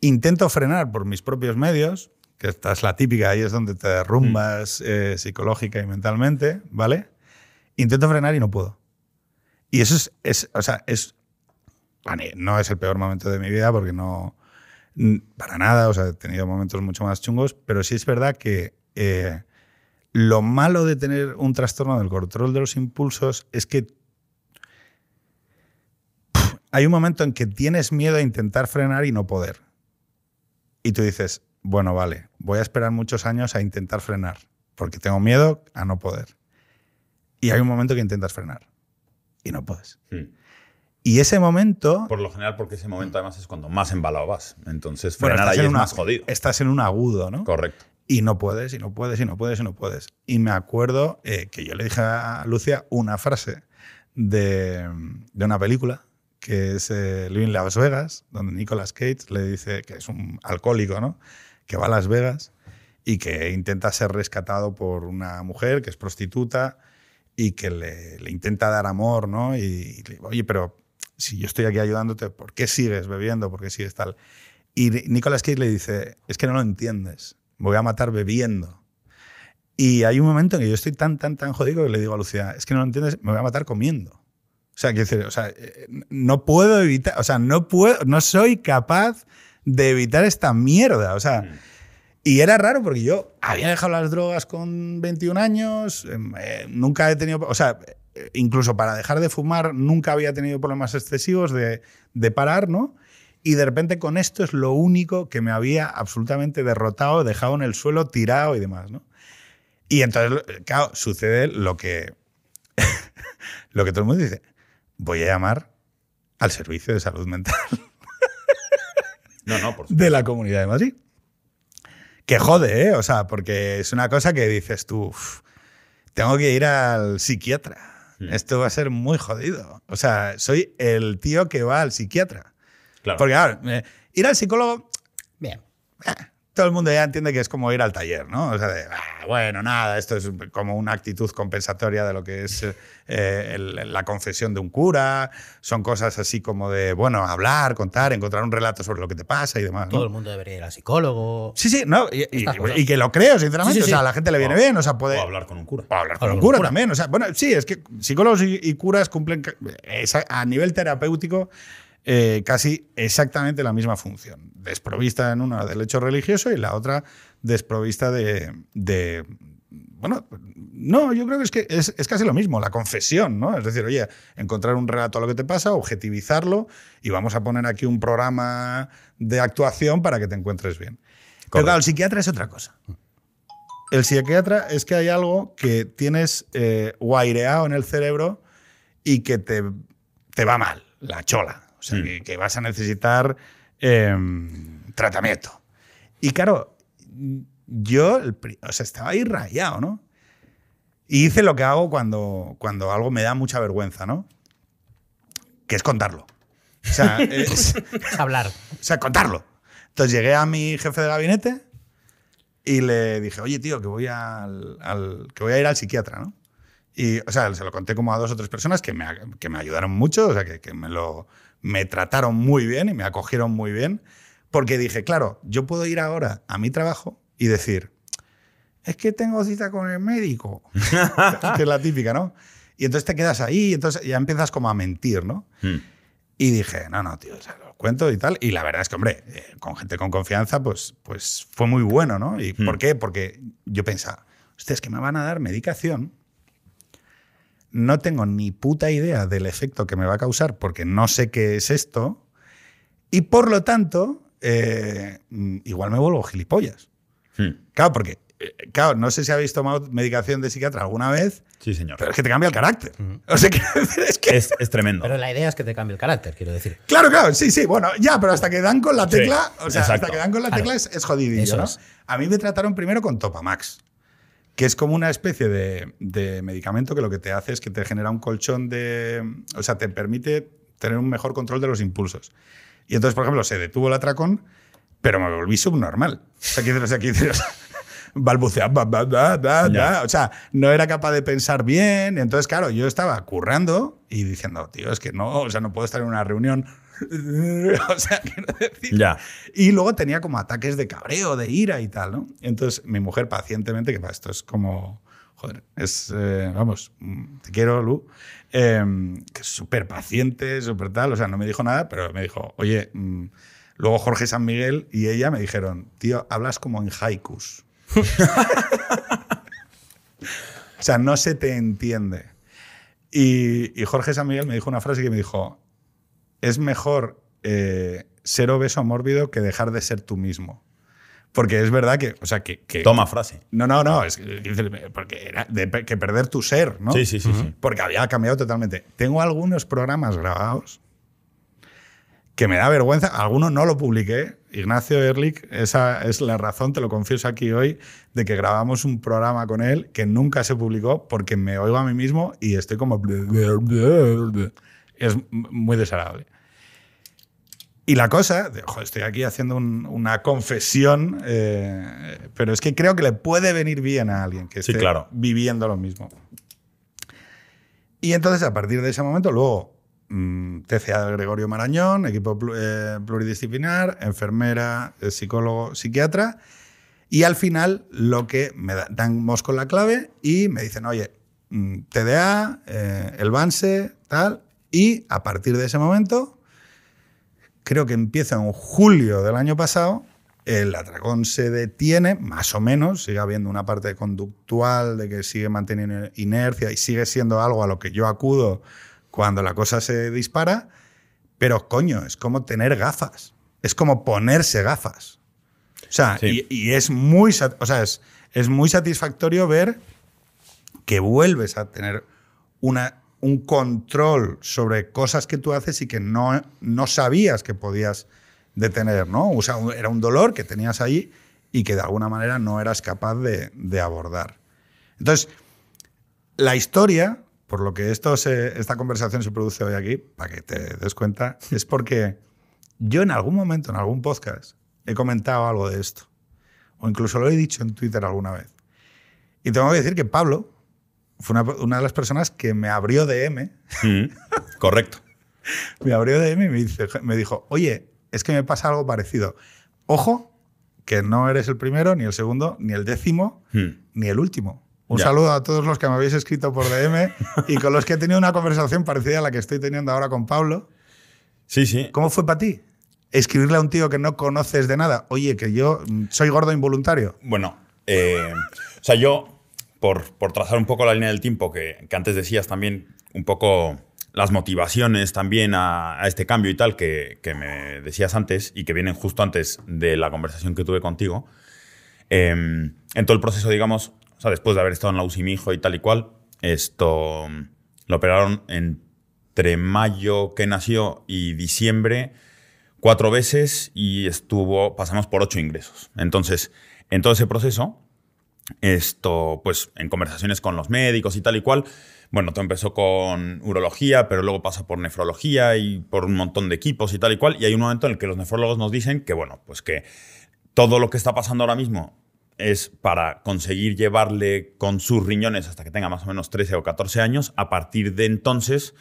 Intento frenar por mis propios medios, que esta es la típica, ahí es donde te derrumbas eh, psicológica y mentalmente, ¿vale? Intento frenar y no puedo. Y eso es, es, o sea, es, no es el peor momento de mi vida porque no, para nada, o sea, he tenido momentos mucho más chungos, pero sí es verdad que eh, lo malo de tener un trastorno del control de los impulsos es que hay un momento en que tienes miedo a intentar frenar y no poder. Y tú dices, bueno, vale, voy a esperar muchos años a intentar frenar, porque tengo miedo a no poder. Y hay un momento que intentas frenar y no puedes. Hmm. Y ese momento... Por lo general, porque ese momento además es cuando más embalado vas. Entonces, bueno, frenar estás ahí en es una- más jodido. Estás en un agudo, ¿no? Correcto. Y no puedes, y no puedes, y no puedes, y no puedes. Y me acuerdo eh, que yo le dije a Lucia una frase de, de una película que es eh, Living Las Vegas, donde Nicolas Cage le dice que es un alcohólico, ¿no? Que va a Las Vegas y que intenta ser rescatado por una mujer que es prostituta y que le, intenta dar amor, ¿no? Y, y le oye, pero si yo estoy aquí ayudándote, ¿por qué sigues bebiendo? ¿Por qué sigues tal? Y Nicolas Cage le dice, es que no lo entiendes, voy a matar bebiendo. Y hay un momento en que yo estoy tan, tan, tan jodido que le digo a Lucía, es que no lo entiendes, me voy a matar comiendo. O sea, quiero decir, o sea, eh, no puedo evitar, o sea, no puedo, no soy capaz de evitar esta mierda. O sea, y era raro porque yo había dejado las drogas con 21 años, em, eh, nunca he tenido, o sea, eh, incluso para dejar de fumar nunca había tenido problemas excesivos de, de parar, ¿no? Y de repente con esto es lo único que me había absolutamente derrotado, dejado en el suelo, tirado y demás, ¿no? Y entonces, claro, sucede lo que, lo que todo el mundo dice. Voy a llamar al Servicio de Salud Mental No, no, por de la Comunidad de Madrid. Que jode, ¿eh? O sea, porque es una cosa que dices tú, "Uf, tengo que ir al psiquiatra. Mm. Esto va a ser muy jodido. O sea, soy el tío que va al psiquiatra. Claro. Porque, claro, eh, ir al psicólogo, Bien. Todo el mundo ya entiende que es como ir al taller, ¿no? O sea, de, "Ah, bueno, nada, esto es como una actitud compensatoria de lo que es eh, el- la confesión de un cura. Son cosas así como de, bueno, hablar, contar, encontrar un relato sobre lo que te pasa y demás. ¿no? Todo el mundo debería ir al psicólogo. Sí, sí, no, y, que lo creo, sinceramente. Sí, sí, O sea, a la gente le viene O- bien, o sea, puede. O hablar con un cura. o hablar con Hablar un con un cura, cura. también. O sea, bueno, sí, es que psicólogos y, y curas cumplen esa- a nivel terapéutico eh, casi exactamente la misma función. Desprovista en una del hecho religioso y la otra desprovista de. de- bueno, no, yo creo que es que es, es casi lo mismo, la confesión, ¿no? Es decir, oye, encontrar un relato a lo que te pasa, objetivizarlo y vamos a poner aquí un programa de actuación para que te encuentres bien. Pero Correcto. claro, el psiquiatra es otra cosa. El psiquiatra es que hay algo que tienes eh, guaireado en el cerebro y que te, te va mal, la chola. O sea, Mm. que, que vas a necesitar em, tratamiento. Y claro, yo o sea, estaba ahí rayado, ¿no? Y hice lo que hago cuando, cuando algo me da mucha vergüenza, ¿no? Que es contarlo. O sea, es, Es hablar. o sea, contarlo. Entonces llegué a mi jefe de gabinete y le dije, oye, tío, que voy, al, al- que voy a ir al psiquiatra, ¿no? Y, o sea, se lo conté como a dos o tres personas que me, que me ayudaron mucho, o sea, que, que me, lo, me trataron muy bien y me acogieron muy bien, porque dije, claro, yo puedo ir ahora a mi trabajo y decir, es que tengo cita con el médico, que es la típica, ¿no? Y entonces te quedas ahí y entonces ya empiezas como a mentir, ¿no? Mm. Y dije, no, no, tío, o sea, lo cuento y tal. Y la verdad es que, hombre, eh, con gente con confianza, pues, pues fue muy bueno, ¿no? ¿Y Hmm. por qué? Porque yo pensaba, hostia, es que me van a dar medicación. No tengo ni puta idea del efecto que me va a causar porque no sé qué es esto. Y por lo tanto, eh, igual me vuelvo gilipollas. Mm. Claro, porque, eh, claro, no sé si habéis tomado medicación de psiquiatra alguna vez, Sí, señor. pero es que te cambia el carácter. O sea, quiero decir, es que Es, es tremendo. Pero la idea es que te cambie el carácter, quiero decir. Claro, claro, sí, sí, bueno, ya, pero hasta que dan con la Sí, tecla, o sea, exacto. hasta que dan con la Claro. tecla es, es jodidillo, Eso ¿no? es. A mí me trataron primero con Topamax, que es como una especie de, de medicamento que lo que te hace es que te genera un colchón de... O sea, te permite tener un mejor control de los impulsos. Y entonces, por ejemplo, se detuvo el atracón, pero me volví subnormal. O sea, decir, o sea, sea, balbuceaba, ba, ba, ba, Ya. ba. o sea, no era capaz de pensar bien. Entonces, claro, yo estaba currando y diciendo, tío, es que no, o sea, no puedo estar en una reunión. o sea, quiero decir. Ya. Y luego tenía como ataques de cabreo, de ira y tal, ¿no? Entonces, mi mujer pacientemente, que para esto es como joder, es, eh, vamos, mm, te quiero, Lu, eh, que es súper paciente, súper tal, o sea, no me dijo nada, pero me dijo, oye, mm, luego Jorge San Miguel y ella me dijeron, tío, hablas como en haikus. o sea, no se te entiende. Y, y Jorge San Miguel me dijo una frase que me dijo, es mejor eh, ser obeso mórbido que dejar de ser tú mismo. Porque es verdad que, o sea, que, que- Toma frase. no, no, no, es que, porque era de que perder tu ser, ¿no? Sí, sí, sí, sí. Porque había cambiado totalmente. Tengo algunos programas grabados que me da vergüenza. Algunos no lo publiqué. Ignacio Erlich, esa es la razón, te lo confieso aquí hoy, de que grabamos un programa con él que nunca se publicó porque me oigo a mí mismo y estoy como... Es muy desagradable. Y la cosa, ojo, estoy aquí haciendo un- una confesión, eh, pero es que creo que le puede venir bien a alguien que Sí, esté claro. viviendo lo mismo. Y entonces, a partir de ese momento, luego mm, TCA de Gregorio Marañón, equipo eh, pluridisciplinar, enfermera, eh, psicólogo, psiquiatra. Y al final, lo que me da- damos con la clave y me dicen, oye, mm, TDA, eh, el BANSE, tal. Y a partir de ese momento, creo que empieza en julio del año pasado, el atracón se detiene, más o menos, sigue habiendo una parte conductual de que sigue manteniendo inercia y sigue siendo algo a lo que yo acudo cuando la cosa se dispara, pero coño, es como tener gafas, es como ponerse gafas. O sea, Sí. y, y es, muy, o sea es, es muy satisfactorio ver que vuelves a tener una, un control sobre cosas que tú haces y que no, no sabías que podías detener, ¿no? O sea, era un dolor que tenías ahí y que de alguna manera no eras capaz de, de abordar. Entonces, la historia, por lo que esto esta conversación se produce hoy aquí, para que te des cuenta, es porque yo en algún momento, en algún podcast, he comentado algo de esto. O incluso lo he dicho en Twitter alguna vez. Y tengo que decir que Pablo fue una, una de las personas que me abrió DM, Mm, Correcto. me abrió DM y me, dice- me dijo, oye, es que me pasa algo parecido. Ojo, que no eres el primero, ni el segundo, ni el décimo, Mm. ni el último. Un Ya. saludo a todos los que me habéis escrito por DM y con los que he tenido una conversación parecida a la que estoy teniendo ahora con Pablo. Sí, sí. ¿Cómo fue para ti? Escribirle a un tío que no conoces de nada. Oye, que yo soy gordo involuntario. Bueno, eh, o sea, yo, por, por trazar un poco la línea del tiempo, que, que antes decías también un poco las motivaciones también a, este cambio y tal, que, que me decías antes y que vienen justo antes de la conversación que tuve contigo, eh, en todo el proceso, digamos, o sea, después de haber estado en la UCI mi hijo y tal y cual, esto lo operaron entre mayo que nació y diciembre cuatro veces y estuvo, pasamos por ocho ingresos. Entonces, en todo ese proceso, esto, pues en conversaciones con los médicos y tal y cual, bueno, todo empezó con urología, pero luego pasa por nefrología y por un montón de equipos y tal y cual, y hay un momento en el que los nefrólogos nos dicen que, bueno, pues que todo lo que está pasando ahora mismo es para conseguir llevarle con sus riñones hasta que tenga más o menos 13 o 14 años. A partir de entonces,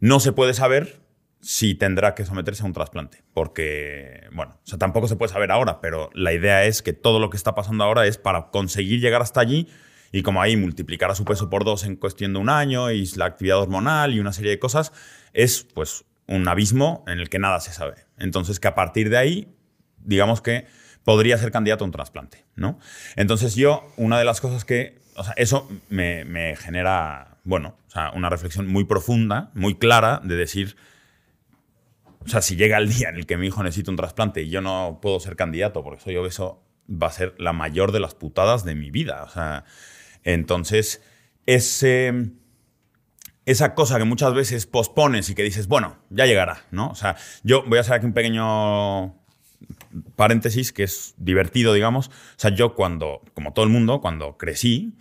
no se puede saber si tendrá que someterse a un trasplante. Porque, bueno, o sea, tampoco se puede saber ahora, pero la idea es que todo lo que está pasando ahora es para conseguir llegar hasta allí y como ahí multiplicar a su peso por dos en cuestión de un año y la actividad hormonal y una serie de cosas, es pues un abismo en el que nada se sabe. Entonces, que a partir de ahí, digamos que podría ser candidato a un trasplante, ¿no? Entonces yo, una de las cosas que, o sea, eso me, me genera, bueno, o sea, una reflexión muy profunda, muy clara de decir, o sea, si llega el día en el que mi hijo necesita un trasplante y yo no puedo ser candidato porque soy obeso, va a ser la mayor de las putadas de mi vida. O sea, entonces, ese, esa cosa que muchas veces pospones y que dices, bueno, ya llegará, ¿no? O sea, yo voy a hacer aquí un pequeño paréntesis que es divertido, digamos. O sea, yo cuando, como todo el mundo, cuando crecí,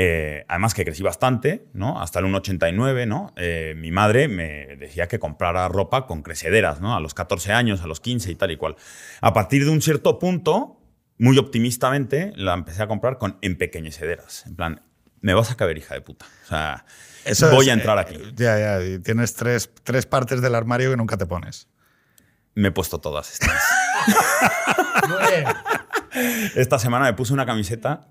eh, además que crecí bastante, ¿no? Hasta el 1,89, ¿no? Eh, mi madre me decía que comprara ropa con crecederas, ¿no? A los 14 años, a los 15 y tal y cual. A partir de un cierto punto, muy optimistamente, la empecé a comprar con empequeñecederas. En plan, me vas a caber, hija de puta. O sea, Eso voy es, a entrar eh, aquí. Ya, ya. y Tienes tres, tres partes del armario que nunca te pones. Me he puesto todas estas. Esta semana me puse una camiseta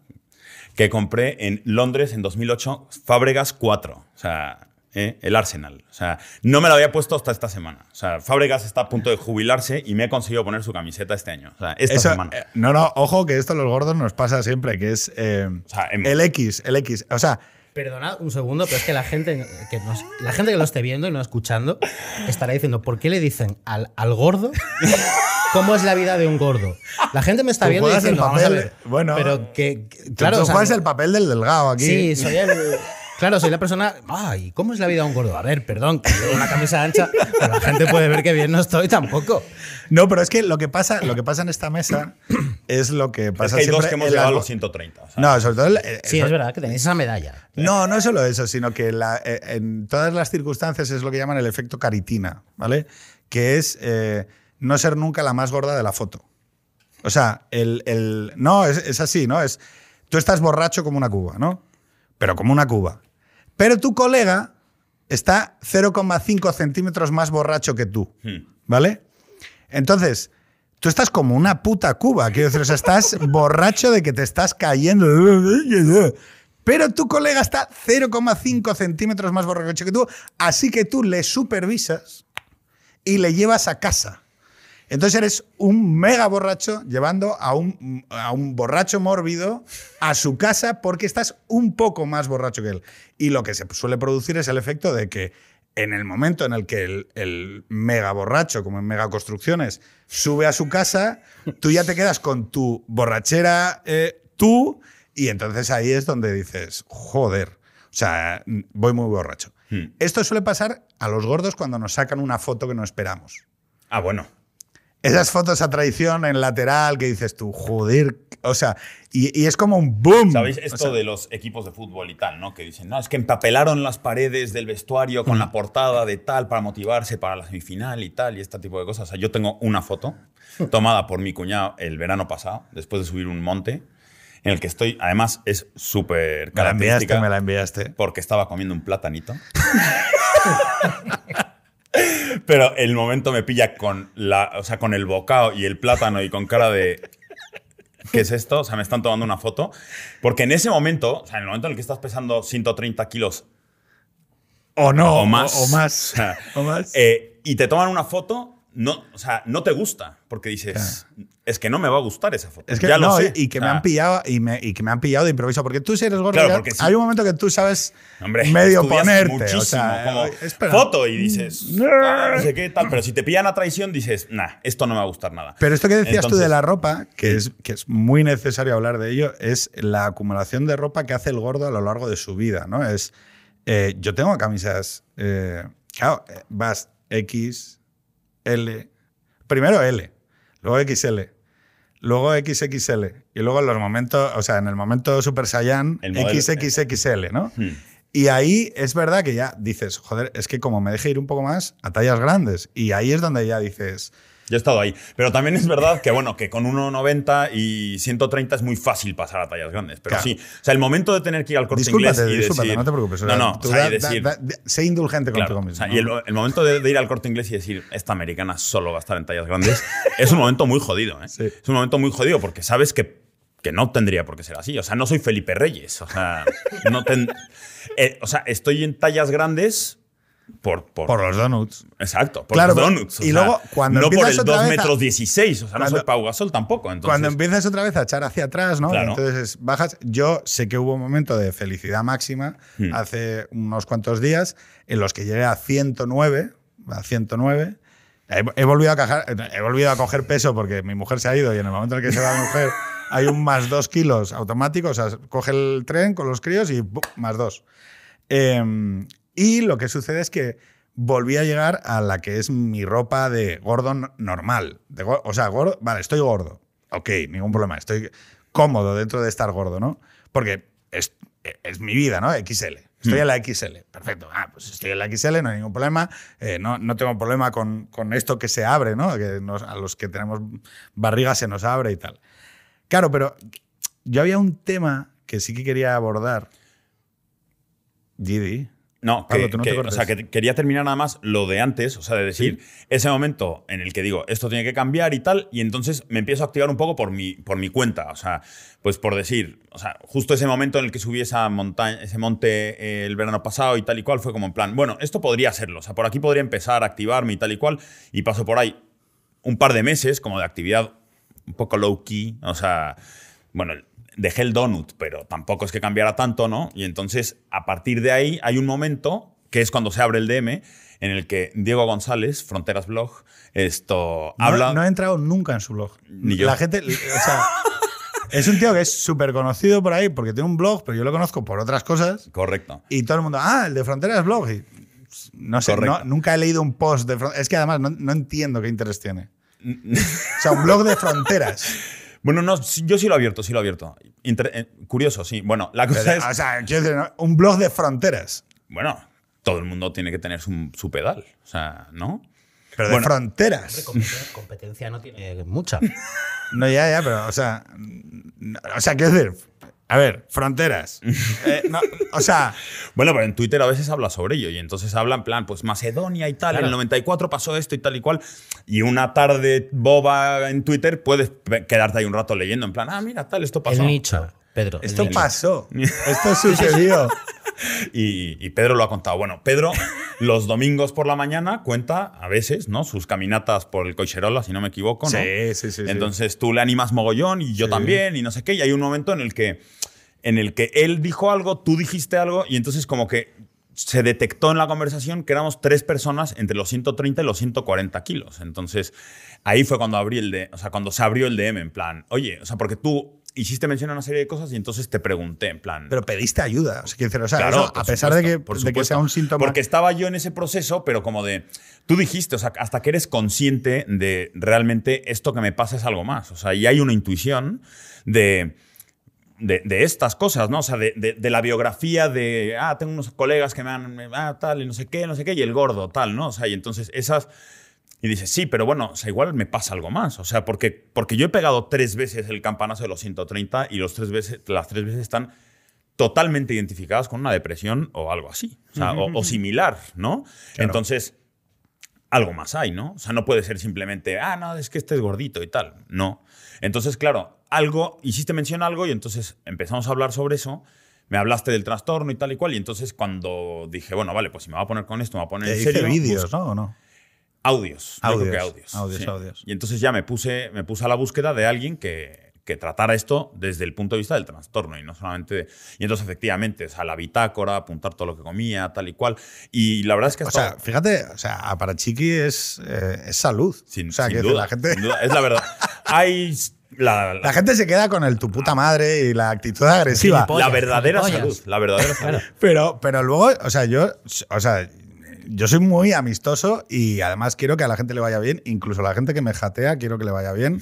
que compré en Londres en 2008, Fábregas 4. O sea, ¿eh? el Arsenal. O sea, no me lo había puesto hasta esta semana. O sea, Fábregas está a punto de jubilarse y me he conseguido poner su camiseta este año. O sea, esta Eso, semana. eh, no, no, ojo que esto a los gordos nos pasa siempre, que es eh, O sea, el X, el X. O sea, Perdonad un segundo, pero es que la gente que, nos- la gente que lo esté viendo y no escuchando estará diciendo, ¿por qué le dicen al, al gordo cómo es la vida de un gordo? La gente me está viendo y diciendo, vamos a papel, ver, bueno, pero que, que- claro, o sea, juegas el papel del delgado aquí. Sí, soy el. Claro, soy la persona. Ay, ¿cómo es la vida de un gordo? A ver, perdón, que llevo una camisa ancha, pero la gente puede ver que bien no estoy tampoco. No, pero es que lo que pasa, lo que pasa en esta mesa es lo que es pasa que hay dos que hemos en llegado a los 130. o sea, No, sobre todo. el- eh, Sí, es verdad que tenéis esa medalla. No, no solo eso, sino que la- eh, en todas las circunstancias es lo que llaman el efecto caritina, ¿vale? Que es eh, no ser nunca la más gorda de la foto. O sea, el, el- no, es, es así, ¿no? Es, tú estás borracho como una cuba, ¿no? Pero como una cuba. Pero tu colega está 0,5 centímetros más borracho que tú, Hmm. ¿vale? Entonces, tú estás como una puta cuba, quiero decir, o sea, estás borracho de que te estás cayendo. Pero tu colega está 0,5 centímetros más borracho que tú, así que tú le supervisas y le llevas a casa. Entonces eres un mega borracho llevando a un, a un borracho mórbido a su casa porque estás un poco más borracho que él. Y lo que se suele producir es el efecto de que en el momento en el que el, el mega borracho, como en mega construcciones, sube a su casa, tú ya te quedas con tu borrachera eh, tú y entonces ahí es donde dices, joder, o sea, voy muy borracho. Hmm. Esto suele pasar a los gordos cuando nos sacan una foto que no esperamos. Ah, bueno. Esas fotos a traición en lateral que dices tú, joder, o sea, y, y es como un boom. ¿Sabéis O esto sea, de los equipos de fútbol y tal, no? Que dicen, no, es que empapelaron las paredes del vestuario con la portada de tal para motivarse para la semifinal y tal, y este tipo de cosas. O sea, yo tengo una foto tomada por mi cuñado el verano pasado, después de subir un monte, en el que estoy, además es súper Me la enviaste, característica. me la enviaste. porque estaba comiendo un platanito. Pero el momento me pilla con, la, o sea, con el bocado y el plátano y con cara de... ¿Qué es esto? O sea, me están tomando una foto. Porque en ese momento, o sea, en el momento en el que estás pesando 130 kilos O no, o más, O, o más. o sea, o más. eh, y te toman una foto, no, o sea, no te gusta. Porque dices, es que no me va a gustar esa foto. es que ya lo no, sé. y que me han pillado y, me, y que me han pillado de improviso. Porque tú si eres gordo, Claro, ya- porque sí. hay un momento que tú sabes Hombre, medio ponerte. Muchísimo, o sea, como espera. foto y dices, "Ah, no sé qué tal. Pero si te pillan a traición, dices, nah, esto no me va a gustar nada. Pero esto que decías tú de la ropa, que es, que es muy necesario hablar de ello, es la acumulación de ropa que hace el gordo a lo largo de su vida, ¿no? Es, eh, yo tengo camisas, eh, claro, eh, vas X, L, primero L, luego XL, luego XXL, y luego en los momentos, o sea, en el momento Super Saiyan, modelo- XXXL, ¿no? Hmm. Y ahí es verdad que ya dices, joder, es que como me deje ir un poco más a tallas grandes, y ahí es donde ya dices... Yo he estado ahí. Pero también es verdad que, bueno, que con 1,90 y 130 es muy fácil pasar a tallas grandes. Pero Claro. sí, o sea, el momento de tener que ir al corte Discúlpate, inglés y discúlpate, decir. no te preocupes. o No, sea, no, o sea, da- decir. da- da- sé indulgente Claro, contigo o mismo. sea, ¿no? y el, el momento de, de ir al corte inglés y decir, esta americana solo va a estar en tallas grandes, es un momento muy jodido. ¿eh? Sí. Es un momento muy jodido porque sabes que, que no tendría por qué ser así. O sea, no soy Felipe Reyes. O sea, no ten- eh, o sea estoy en tallas grandes por. por, Por los donuts. exacto, por Claro, los donuts. y sea, luego, cuando No por empiezas el otra 2 vez a- metros 16. O sea, Cuando- no soy Pau Gasol tampoco. Entonces, Cuando empiezas otra vez a echar hacia atrás, ¿no? Claro. Entonces bajas. Yo sé que hubo un momento de felicidad máxima Hmm. hace unos cuantos días en los que llegué a 109, a 109. He, he volvido a cajar- he volvido a coger peso porque mi mujer se ha ido y en el momento en el que se va mi mujer hay un más dos kilos automático. O sea, coge el tren con los críos y ¡pum! más dos. Eh, y lo que sucede es que volví a llegar a la que es mi ropa de gordo normal. De go- o sea, gordo, vale, estoy gordo. Ok, ningún problema. Estoy cómodo dentro de estar gordo, ¿no? Porque es, es mi vida, ¿no? XL. Estoy en la XL. Perfecto. Ah, pues estoy en la XL, no hay ningún problema. Eh, no, no tengo problema con, con esto que se abre, ¿no? Que nos- a los que tenemos barriga se nos abre y tal. Claro, pero yo había un tema que sí que quería abordar. Gidi, No, Pablo, que, no que- o sea, que quería terminar nada más lo de antes, o sea, de decir, ese momento en el que digo, esto tiene que cambiar y tal, y entonces me empiezo a activar un poco por mi, por mi cuenta, o sea, pues por decir, o sea, justo ese momento en el que subí esa montaña, ese monte eh, el verano pasado y tal y cual, fue como en plan, bueno, esto podría serlo, o sea, por aquí podría empezar a activarme y tal y cual, y paso por ahí un par de meses como de actividad un poco low key, o sea, bueno, dejé el donut, pero tampoco es que cambiara tanto, ¿no? Y entonces, a partir de ahí, hay un momento que es cuando se abre el DM, en el que Diego González, Fronteras Blog, esto No, habla. no he entrado nunca en su blog. Ni yo. La gente, o sea, es un tío que es súper conocido por ahí porque tiene un blog, pero yo lo conozco por otras cosas. Correcto. Y todo el mundo, ah, el de Fronteras Blog. Y no sé, no- nunca he leído un post de Fronteras. Es que además no, no entiendo qué interés tiene. O sea, un blog de fronteras. Bueno, no, yo sí lo he abierto, sí lo he abierto. Inter- eh, curioso, sí. Bueno, la cosa Pero, es. o sea, quiero decir, ¿no? un blog de fronteras. Bueno, todo el mundo tiene que tener su, su pedal. O sea, ¿no? Pero Bueno. de fronteras. Competencia, competencia no tiene mucha. No, ya, ya, pero, o sea. no, o sea, quiero decir. A ver, fronteras. Eh, no, o sea, Bueno, pero en Twitter a veces habla sobre ello y entonces habla en plan, pues Macedonia y tal, en Claro. el 94 pasó esto y tal y cual. Y una tarde boba en Twitter puedes quedarte ahí un rato leyendo en plan, ah, mira, tal, esto pasó. El nicho, Pedro. esto pasó. Esto sucedió. Y, y Pedro lo ha contado. Bueno, Pedro los domingos por la mañana cuenta a veces, ¿no? Sus caminatas por el Coicherola, si no me equivoco, ¿no? Sí, sí, sí, sí. Entonces tú le animas mogollón y yo Sí. también y no sé qué. Y hay un momento en el que en el que él dijo algo, tú dijiste algo y entonces como que se detectó en la conversación que éramos tres personas entre los 130 y los 140 kilos. Entonces ahí fue cuando abrí el de, o sea, cuando se abrió el DM en plan, oye, o sea, porque tú hiciste mención a una serie de cosas y entonces te pregunté en plan, Pero pediste ayuda. O sea, decir, o sea, Claro, eso, a pesar de, que, supuesto, por de que supuesto. sea un síntoma. Porque estaba yo en ese proceso, pero como de. Tú dijiste, o sea, hasta que eres consciente de realmente esto que me pasa es algo más. O sea, y hay una intuición de. De, de estas cosas, ¿no? O sea, de, de- de la biografía de, ah, tengo unos colegas que me han, ah, tal, y no sé qué, no sé qué, y el gordo, tal, ¿no? O sea, y entonces esas, y dices, sí, pero bueno, o sea, igual me pasa algo más. O sea, porque, porque yo he pegado tres veces el campanazo de los 130 y los tres veces, las tres veces están totalmente identificadas con una depresión o algo así. O, sea, o, o similar, ¿no? Entonces, algo más hay, ¿no? O sea, no puede ser simplemente, ah, no, es que este es gordito y tal. No. Entonces, claro, algo, hiciste mención a algo y entonces empezamos a hablar sobre eso. Me hablaste del trastorno y tal y cual. Y entonces, cuando dije, bueno, vale, pues si me va a poner con esto, me va a poner en serio. vídeos, bus- ¿no? ¿O no? Audios. Yo creo que Audios, audios. audios, sí. audios. Y entonces ya me puse, me puse a la búsqueda de alguien que, que tratara esto desde el punto de vista del trastorno y no solamente. de- y entonces, efectivamente, o sea, la bitácora, apuntar todo lo que comía, tal y cual. Y la verdad es que O sea, fíjate, o sea, para Chiqui es, eh, es salud. sin, o sea, sin decir, duda, la gente. sin duda, es la verdad. Hay la, la- La gente se queda con el tu puta madre y la actitud agresiva. La verdadera salud. La verdadera salud. Pero, pero luego, o sea, yo, o sea, yo soy muy amistoso y además quiero que a la gente le vaya bien, incluso a la gente que me jatea, quiero que le vaya bien.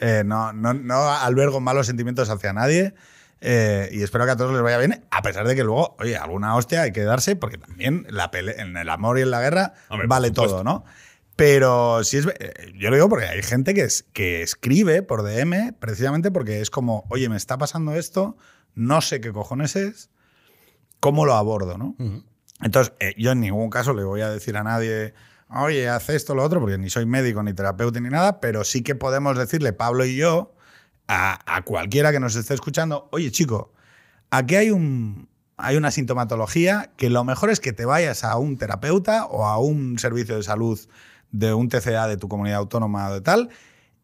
Eh, no, no, no albergo malos sentimientos hacia nadie. eh, y espero que a todos les vaya bien, a pesar de que luego, oye, alguna hostia hay que darse, porque también la pele- en el amor y en la guerra Hombre, vale todo, ¿no? Pero si es, eh, yo lo digo porque hay gente que, es, que escribe por DM precisamente porque es como, oye, me está pasando esto, no sé qué cojones es, ¿cómo lo abordo? ¿no? Entonces, eh, yo en ningún caso le voy a decir a nadie, oye, haz esto, lo otro, porque ni soy médico, ni terapeuta, ni nada, pero sí que podemos decirle, Pablo y yo, a, a cualquiera que nos esté escuchando, oye, chico, aquí hay un... Hay una sintomatología que lo mejor es que te vayas a un terapeuta o a un servicio de salud de un TCA de tu comunidad autónoma o de tal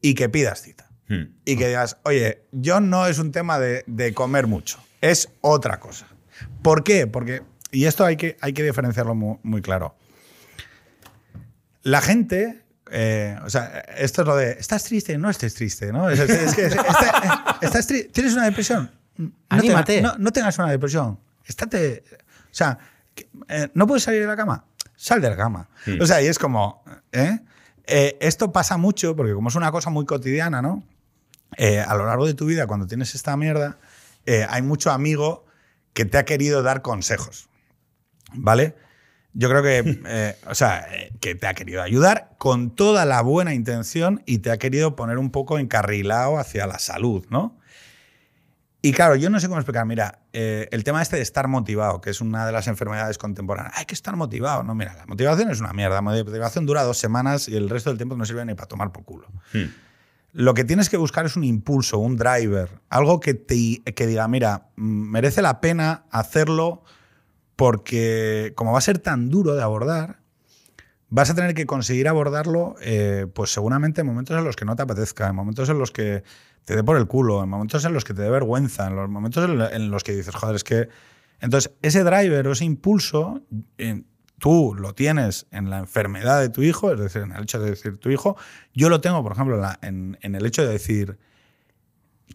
y que pidas cita Hmm. y que digas, oye, yo no es un tema de, de comer mucho, es otra cosa. ¿Por qué? Porque, y esto hay que, hay que diferenciarlo muy, muy claro. La gente, eh, o sea, esto es lo de, estás triste, no estés triste, ¿no? Es, es- es que, está- estás tri- ¿Tienes una depresión? No Anímate. tenga- no, no tengas una depresión. Estate, o sea, que, eh, ¿no puedes salir de la cama? Sal de la cama. O sea, y es como, ¿eh? Eh, esto pasa mucho porque como es una cosa muy cotidiana, ¿no? Eh, a lo largo de tu vida, cuando tienes esta mierda, eh, hay mucho amigo que te ha querido dar consejos. ¿Vale? Yo creo que, eh, o sea, eh, que te ha querido ayudar con toda la buena intención y te ha querido poner un poco encarrilado hacia la salud, ¿no? Y claro, yo no sé cómo explicar. Mira, eh, el tema este de estar motivado, que es una de las enfermedades contemporáneas. Hay que estar motivado. No, mira, la motivación es una mierda. La motivación dura dos semanas y el resto del tiempo no sirve ni para tomar por culo. Hmm. Lo que tienes que buscar es un impulso, un driver, algo que te que diga, mira, mm, merece la pena hacerlo porque como va a ser tan duro de abordar, vas a tener que conseguir abordarlo, eh, pues seguramente en momentos en los que no te apetezca, en momentos en los que te dé por el culo, en momentos en los que te dé vergüenza, en los momentos en lo- en los que dices, joder, es que... Entonces, ese driver o ese impulso, eh, tú lo tienes en la enfermedad de tu hijo, es decir, en el hecho de decir tu hijo, yo lo tengo, por ejemplo, en, la- en- en el hecho de decir,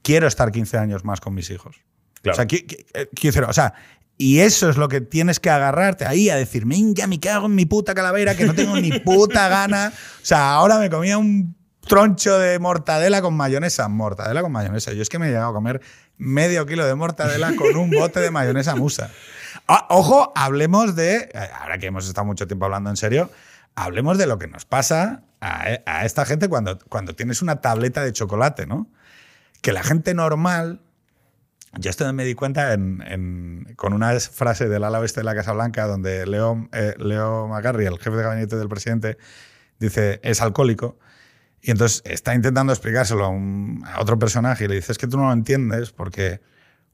quiero estar 15 años más con mis hijos. Claro. O sea, qui- qui- eh, quiero decir, o sea, y eso es lo que tienes que agarrarte ahí a decir, venga, me cago en mi puta calavera, que no tengo ni puta gana. O sea, ahora me comía un troncho de mortadela con mayonesa. Mortadela con mayonesa. Yo es que me he llegado a comer medio kilo de mortadela con un bote de mayonesa musa. Ah, ojo, hablemos de, eh, ahora que hemos estado mucho tiempo hablando en serio, hablemos de lo que nos pasa a, a esta gente cuando, cuando tienes una tableta de chocolate, ¿no? Que la gente normal, yo esto me di cuenta en- en- con una frase del ala oeste de la Casa Blanca, donde Leo, eh, Leo McGarry, el jefe de gabinete del presidente, dice, es alcohólico. Y entonces está intentando explicárselo a, otro personaje y le dice, es que tú no lo entiendes porque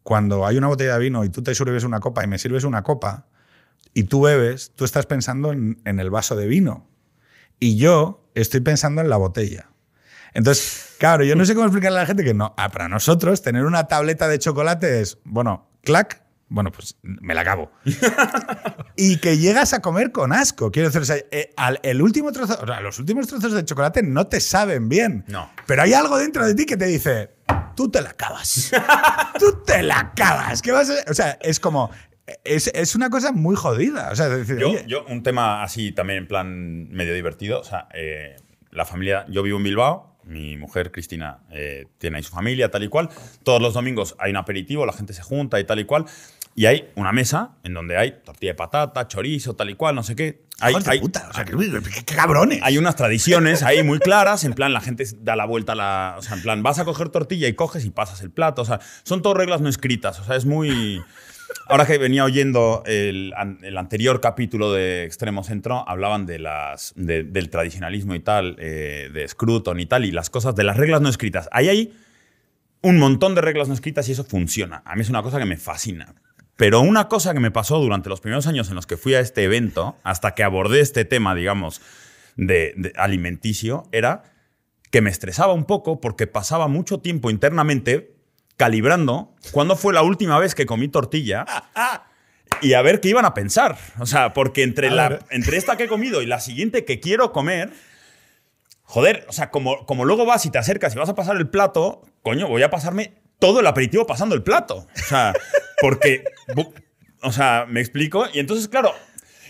cuando hay una botella de vino y tú te sirves una copa y me sirves una copa y tú bebes, tú estás pensando en, en el vaso de vino. Y yo estoy pensando en la botella. Entonces, claro, yo no sé cómo explicarle a la gente que no. ah, para nosotros, tener una tableta de chocolate es, bueno, clac, bueno, pues me la acabo. y que llegas a comer con asco. Quiero decir, o sea, eh, al- el último trozo, o sea, los últimos trozos de chocolate no te saben bien. No. Pero hay algo dentro de ti que te dice, tú te la acabas. tú te la acabas. ¿Qué vas a- O sea, es como, es, es una cosa muy jodida. O sea, es decir, Yo, oye, yo, un tema así también en plan medio divertido. O sea, eh, la familia, yo vivo en Bilbao, mi mujer Cristina eh, tiene ahí su familia, tal y cual. Todos los domingos hay un aperitivo, la gente se junta y tal y cual. Y hay una mesa en donde hay tortilla de patata, chorizo, tal y cual, no sé qué. Hay, puta, o sea, qué, qué- qué cabrones. hay unas tradiciones ahí muy claras, en plan la gente da la vuelta a la... O sea, en plan vas a coger tortilla y coges y pasas el plato. O sea, son todo reglas no escritas. O sea, es muy... Ahora que venía oyendo el, an- el anterior capítulo de Extremo Centro, hablaban del tradicionalismo y tal, eh, de Scruton y tal, y las cosas de las reglas no escritas. Ahí hay un montón de reglas no escritas y eso funciona. A mí es una cosa que me fascina. Pero una cosa que me pasó durante los primeros años en los que fui a este evento, hasta que abordé este tema, digamos, de, de alimenticio, era que me estresaba un poco porque pasaba mucho tiempo internamente calibrando cuándo fue la última vez que comí tortilla y a ver qué iban a pensar. O sea, porque entre, la, entre esta que he comido y la siguiente que quiero comer, joder, o sea, como, como luego vas y te acercas y vas a pasar el plato, coño, voy a pasarme todo el aperitivo pasando el plato. O sea, porque, o sea, me explico. Y entonces, claro,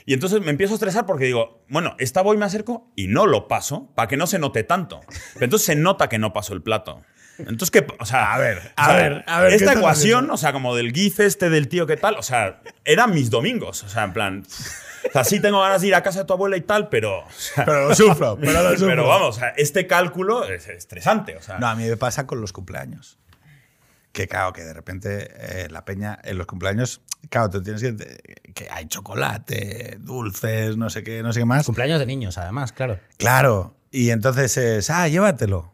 y entonces me empiezo a estresar porque digo, bueno, esta voy, me acerco y no lo paso para que no se note tanto. Pero entonces se nota que no paso el plato. Entonces, ¿qué? O sea, A ver, o a sea, ver, a ver, ¿qué Esta ecuación, o sea, como del GIF este del tío que tal, o sea, eran mis domingos. O sea, en plan, o sea, sí tengo ganas de ir a casa de tu abuela y tal, pero... o sea, Pero lo sufro, pero lo sufro. pero vamos, o sea, este cálculo es estresante. O sea, No, a mí me pasa con los cumpleaños. Que claro, que de repente eh, la peña en los cumpleaños, claro, tú tienes que, que hay chocolate, dulces, no sé qué, no sé qué más. Cumpleaños de niños, además, claro. Claro, y entonces es, ah, llévatelo.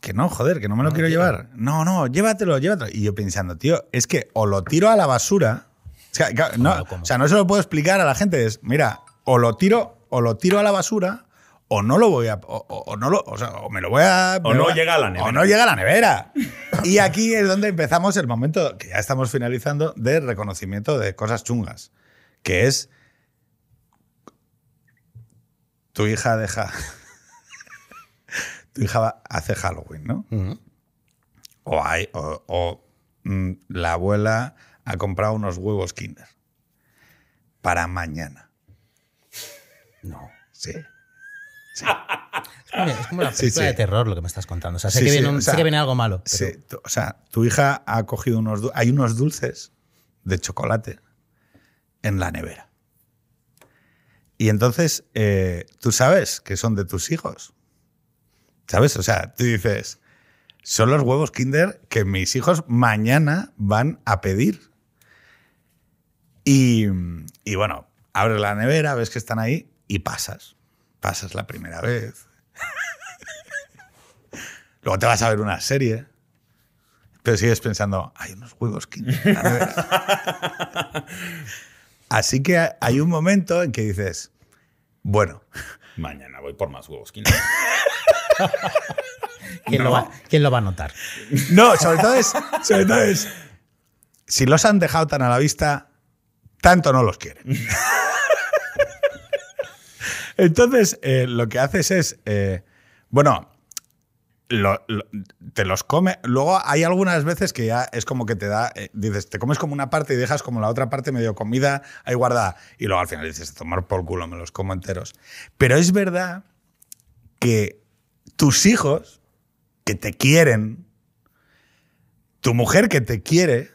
Que no, joder, que no me lo quiero llevar. No, no, llévatelo, llévatelo. Y yo pensando, tío, es que o lo tiro a la basura. O sea, claro, no, ¿Cómo, cómo? o sea, no se lo puedo explicar a la gente. Es, mira, o lo tiro, o lo tiro a la basura, o no lo voy a. O, no lo, o, sea, o me lo voy a. O no llega a la nevera. O no llega a la nevera. Y aquí es donde empezamos el momento, que ya estamos finalizando, de reconocimiento de cosas chungas. Que es. Tu hija deja. Tu hija hace Halloween, ¿no? O, hay, o, o, mm, la abuela ha comprado unos huevos Kinder para mañana. No. Sí. Es como, es como una Sí, película sí. de terror lo que me estás contando. O sea, sé, Sí, que, sí, viene un- o sé sea, que viene algo malo. pero- Sí, o sea, tu hija ha cogido unos... Hay unos dulces de chocolate en la nevera. Y entonces eh, tú sabes que son de tus hijos. ¿Sabes? O sea, tú dices, son los huevos Kinder que mis hijos mañana van a pedir. Y, y bueno, abres la nevera, ves que están ahí y pasas. Pasas la primera vez. Luego te vas a ver una serie. Pero sigues pensando, hay unos huevos Kinder en la nevera". Así que hay un momento en que dices, bueno, Mañana voy por más huevos Kinder. ¿Quién, lo va, quién lo va a notar? No, sobre todo es, sobre todo es, si los han dejado tan a la vista, tanto no los quieren. Entonces, eh, lo que haces es, eh, bueno, lo- lo- te los come. Luego hay algunas veces que ya es como que te da, eh, dices, te comes como una parte y dejas como la otra parte medio comida ahí guardada. Y luego al final dices, tomar por culo, me los como enteros. Pero es verdad que tus hijos, que te quieren, tu mujer que te quiere,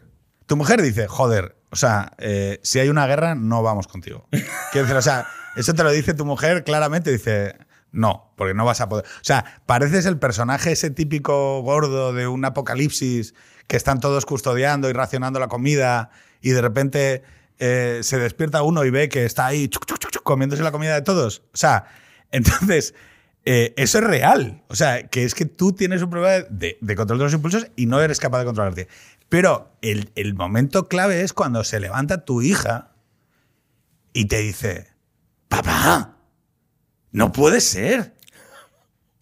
tu mujer dice, joder, o sea, eh, si hay una guerra, no vamos contigo. Quiero decir, o sea, eso te lo dice tu mujer claramente, dice, no, porque no vas a poder. O sea, pareces el personaje ese típico gordo de un apocalipsis que están todos custodiando y racionando la comida y de repente eh, se despierta uno y ve que está ahí chuc, chuc, chuc, chuc, comiéndose la comida de todos. O sea, entonces, eh, eso es real. O sea, que es que tú tienes un problema de, control de los impulsos y no eres capaz de controlarte. Pero el, momento clave es cuando se levanta tu hija y te dice, papá, no puede ser.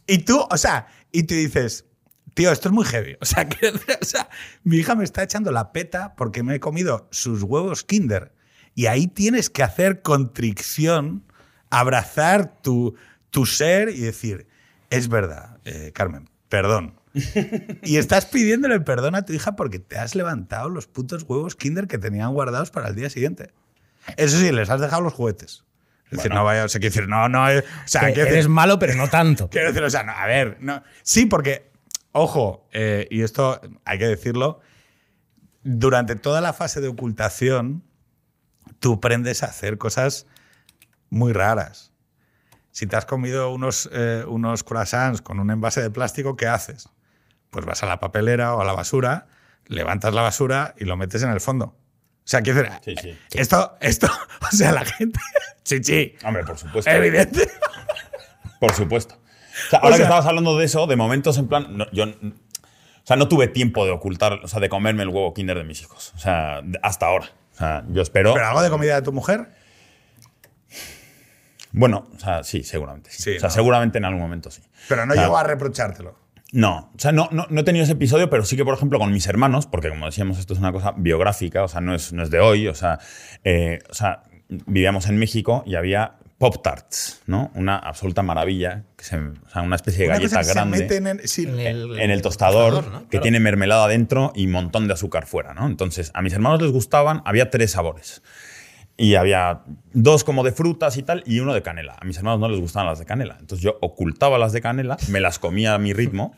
Y tú, o sea, y te dices, tío, esto es muy heavy. O sea, decir, o sea, mi hija me está echando la peta porque me he comido sus huevos Kinder. Y ahí tienes que hacer contrición, abrazar tu, tu ser y decir, es verdad, eh, Carmen, perdón. y estás pidiéndole perdón a tu hija porque te has levantado los putos huevos Kinder que tenían guardados para el día siguiente. Eso sí, les has dejado los juguetes. Es decir, no vaya, o sea, quiero decir, no, no, eh, o sea, Que quiero decir- eres malo, pero no tanto. Quiero decir, o sea, no, a ver, no. Sí, porque, ojo, eh, y esto hay que decirlo, durante toda la fase de ocultación, tú aprendes a hacer cosas muy raras. Si te has comido unos, eh, unos croissants con un envase de plástico, ¿qué haces? Pues vas a la papelera o a la basura, levantas la basura y lo metes en el fondo. O sea, quiero decir, Sí, sí. esto, esto, o sea, la gente, sí, sí, Hombre, por supuesto. evidente. Por supuesto. O sea, ahora sea- que estabas hablando de eso, de momentos en plan. no, yo. O sea, no tuve tiempo de ocultar, o sea, de comerme el huevo Kinder de mis hijos. O sea, hasta ahora. O sea, yo espero. ¿Pero algo de comida de tu mujer? Bueno, o sea, sí, seguramente. Sí. Sí, o sea, ¿no? seguramente en algún momento sí. Pero no O sea, llegó a reprochártelo. No, o sea, no, no, no he tenido ese episodio, pero sí que, por ejemplo, con mis hermanos, porque como decíamos, esto es una cosa biográfica, o sea, no es, no es de hoy, o sea, eh, o sea, vivíamos en México y había Pop Tarts, ¿no? Una absoluta maravilla, que se- o sea, una especie de Una galleta grande. se meten en, sí, En el, en el tostador, ¿no? que Claro. tiene mermelada dentro y un montón de azúcar fuera, ¿no? Entonces, a mis hermanos les gustaban, había tres sabores. Y había dos como de frutas y tal, y uno de canela. A mis hermanos no les gustaban las de canela. Entonces yo ocultaba las de canela, me las comía a mi ritmo,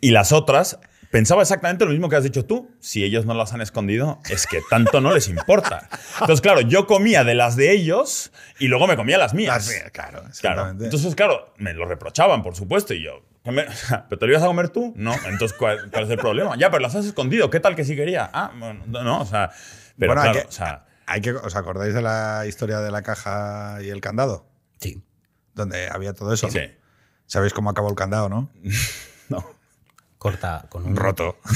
y las otras pensaba exactamente lo mismo que has dicho tú. Si ellos no las han escondido, es que tanto no les importa. Entonces, claro, yo comía de las de ellos y luego me comía las mías. las mías, claro, Claro. Entonces, claro, me lo reprochaban, por supuesto, y yo, "Come- ¿pero te lo ibas a comer tú? No, entonces, ¿cuál, cuál es el problema? Ya, pero las has escondido, ¿qué tal que sí quería? Ah, bueno, no, o sea, pero Bueno, hay claro, que- o sea, Hay que, ¿Os acordáis de la historia de la caja y el candado? Sí. Donde había todo eso. sí, Sabéis cómo acabó el candado, ¿no? no. Corta con un Roto.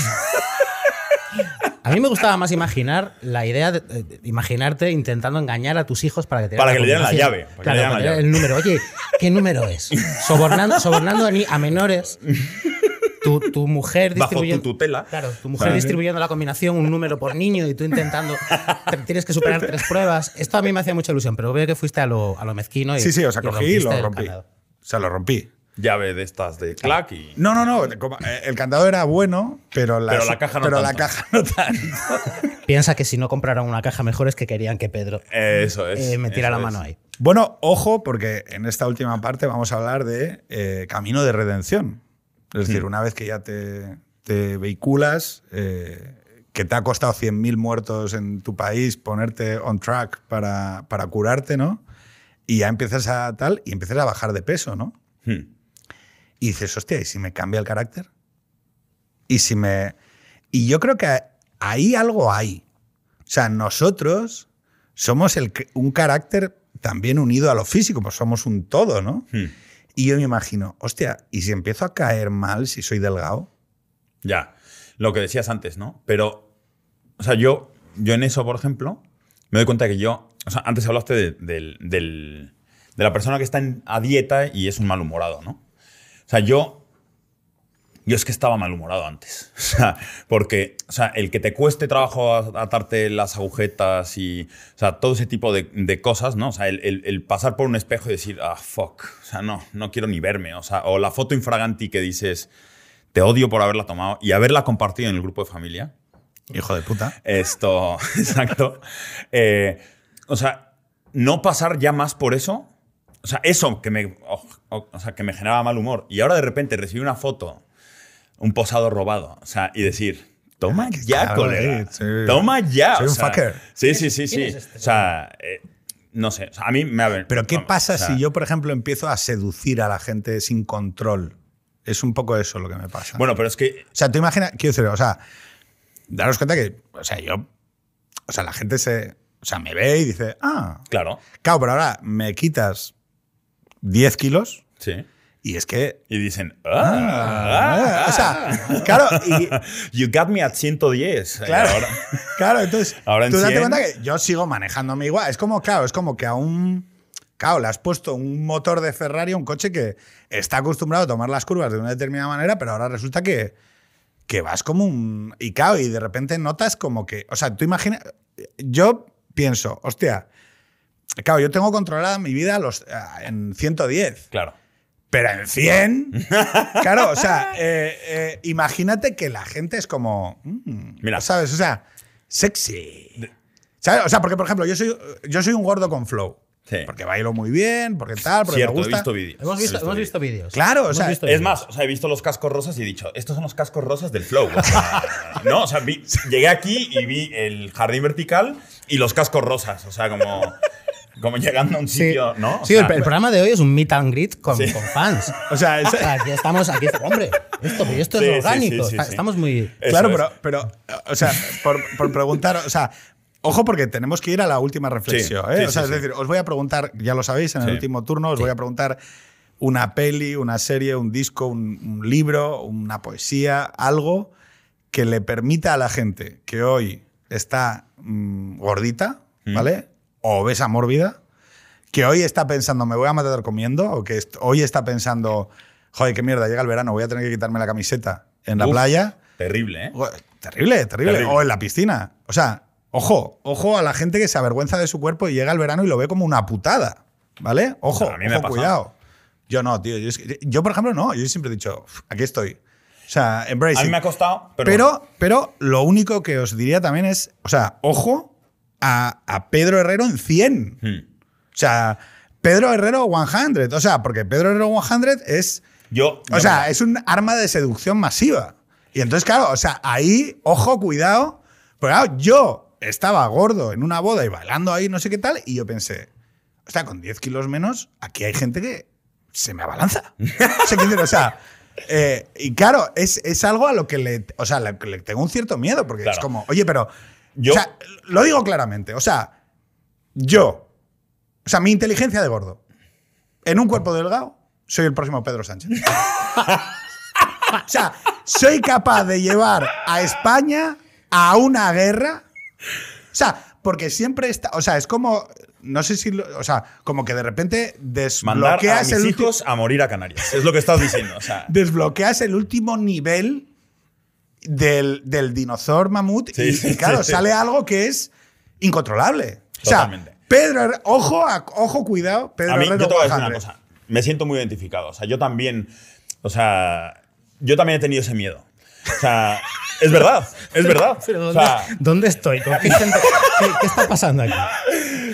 A mí me gustaba más imaginar la idea de, de imaginarte intentando engañar a tus hijos para que te Para que le dieran la llave, para que Claro, le dieran para la que llave. el número. Oye, ¿qué número es? Sobornando, sobornando a menores. Tu, tu mujer Bajo tu distribuyendo. tutela. Claro, tu mujer Vale. distribuyendo la combinación, un número por niño y tú intentando. te- Tienes que superar tres pruebas. Esto a mí me hacía mucha ilusión, pero veo que fuiste a lo, a lo mezquino. Y, Sí, sí, o sea, y cogí y lo rompí. O sea, lo rompí. Llave de estas de clack y... No, no, no. eh, El candado era bueno, pero la, Pero la caja no pero la caja no tanto. Piensa que si no compraron una caja mejor es que querían que Pedro Eso es. eh, metiera eso la es. mano ahí. Bueno, ojo, porque en esta última parte vamos a hablar de eh, camino de redención. Es decir, una vez que ya te, te vehiculas, eh, que te ha costado 100.000 muertos en tu país ponerte on track para, para curarte, ¿no? Y ya empiezas a tal, y empiezas a bajar de peso, ¿no? Hmm. Y dices, hostia, ¿y si me cambia el carácter? Y si me. Y yo creo que ahí algo hay. O sea, nosotros somos el, un carácter también unido a lo físico, pues somos un todo, ¿no? Hmm. Y yo me imagino, hostia, ¿y si empiezo a caer mal si soy delgado? Ya, lo que decías antes, ¿no? Pero, o sea, yo, yo en eso, por ejemplo, me doy cuenta que yo, o sea, antes hablaste de, de la persona que está en- a dieta y es un malhumorado, ¿no? O sea, yo, yo es que estaba malhumorado antes. O sea, porque, o sea, el que te cueste trabajo atarte las agujetas y, o sea, todo ese tipo de, de cosas, ¿no? O sea, el, el- el pasar por un espejo y decir, ah, fuck, o sea, no, no quiero ni verme, o sea, o la foto infraganti que dices, te odio por haberla tomado y haberla compartido en el grupo de familia. Hijo de puta. Esto, exacto. Eh, o sea, no pasar ya más por eso. O sea, eso que me, o, sea, que me generaba mal humor. Y ahora de repente recibir una foto, un posado robado, o sea, y decir, toma ya, Claro, colega. eh, sí. Toma ya. Soy o un sea, fucker. Sí, sí, sí, sí. ¿Quién es este O sea, eh, no sé. O sea, a mí me ha Pero ¿qué vamos, pasa o sea, si yo, por ejemplo, empiezo a seducir a la gente sin control? Es un poco eso lo que me pasa. Bueno, pero es que. O sea, tú imaginas, quiero decir, o sea, daros cuenta que, o sea, yo, o sea, la gente se, o sea, me ve y dice, ah, Claro. claro, pero ahora me quitas 10 kilos Sí. Y es que... Y dicen, ah, ah, o sea, claro, y, You got me at 110. Claro. Ahora- Claro, entonces, Ahora en tú date 100. cuenta que yo sigo manejándome igual. Es como, claro, es como que a un. Claro, le has puesto un motor de Ferrari a un coche que está acostumbrado a tomar las curvas de una determinada manera, pero ahora resulta que, que vas como un. Y claro, y de repente notas como que. O sea, tú imaginas. Yo pienso, hostia. Claro, yo tengo controlada mi vida a los, en 110. Claro. Pero en 100, claro, o sea, eh, eh, imagínate que la gente es como, mm, Mira. ¿sabes? O sea, sexy. ¿Sabes? O sea, porque, por ejemplo, yo soy, yo soy un gordo con flow. Sí. Porque bailo muy bien, porque tal, porque Cierto, me he gusta. visto vídeos. Hemos He visto, hemos vídeos. visto vídeos. Claro, o sea, visto Es más, o sea, he visto los cascos rosas y he dicho, estos son los cascos rosas del flow. O sea, no, o sea, vi- llegué aquí y vi el jardín vertical y los cascos rosas. O sea, como, como llegando a un Sí, sitio, ¿no? O sí sea, el, el programa de hoy es un meet and greet con, Sí. con fans. O sea, es- O sea, aquí estamos, aquí, hombre, esto, esto Sí, es orgánico. sí, sí, Está- sí. Estamos muy. Eso claro, es. pero, pero, o sea, por, por preguntar, o sea, ojo porque tenemos que ir a la última reflexión. Sí, ¿eh? sí, o sea, sí, es sí. decir, os voy a preguntar, ya lo sabéis, en el último turno os voy a preguntar una peli, una serie, un disco, un, un libro, una poesía, algo que le permita a la gente que hoy está mm, gordita, ¿vale? O obesa mórbida, que hoy está pensando, me voy a matar comiendo, o que hoy está pensando, joder, qué mierda, llega el verano, voy a tener que quitarme la camiseta en la Uf, playa. Terrible, ¿eh? Terrible, terrible, Terrible. O en la piscina. O sea, ojo, ojo a la gente que se avergüenza de su cuerpo y llega el verano y lo ve como una putada. ¿Vale? Ojo, A mí me ojo, cuidado. Yo no, tío. Yo, por ejemplo, no. Yo siempre he dicho, "Uf, aquí estoy. O sea, embracing. A mí me ha costado, pero. Pero, pero lo único que os diría también es, o sea, ojo a, a Pedro Herrero en 100. Hmm. O sea, Pedro Herrero 100. O sea, porque Pedro Herrero 100 es Yo. o sea, es un arma de seducción masiva. Y entonces, claro, o sea, ahí, ojo, cuidado. Porque claro, yo estaba gordo en una boda y bailando ahí, no sé qué tal, y yo pensé, o sea, con 10 kilos menos, aquí hay gente que se me abalanza. o sea, eh, y claro, es, es algo a lo que le, o sea, le, le tengo un cierto miedo, porque es como, oye, pero, Yo- o sea, lo digo claramente, o sea, yo, o sea, mi inteligencia de gordo, en un cuerpo delgado, soy el próximo Pedro Sánchez. o sea, soy capaz de llevar a España a una guerra. O sea, porque siempre está. O sea, es como. No sé si. lo- o sea, como que de repente Mandar a desbloqueas mis el, hijos a morir a Canarias. Es lo que estás diciendo. O sea, desbloqueas el último nivel del, del dinosaur mamut. Sí, y, claro, sí, sí. sale algo que es incontrolable. O sea. Pedro, ojo, a- ojo, cuidado, Pedro a mí, yo te voy a decir una 100. cosa. Me siento muy identificado. O sea, yo también. O sea, yo también he tenido ese miedo. O sea, es verdad. Es verdad. Pero O ¿dónde, sea, dónde estoy? ¿Con qué, gente- qué- qué está pasando aquí?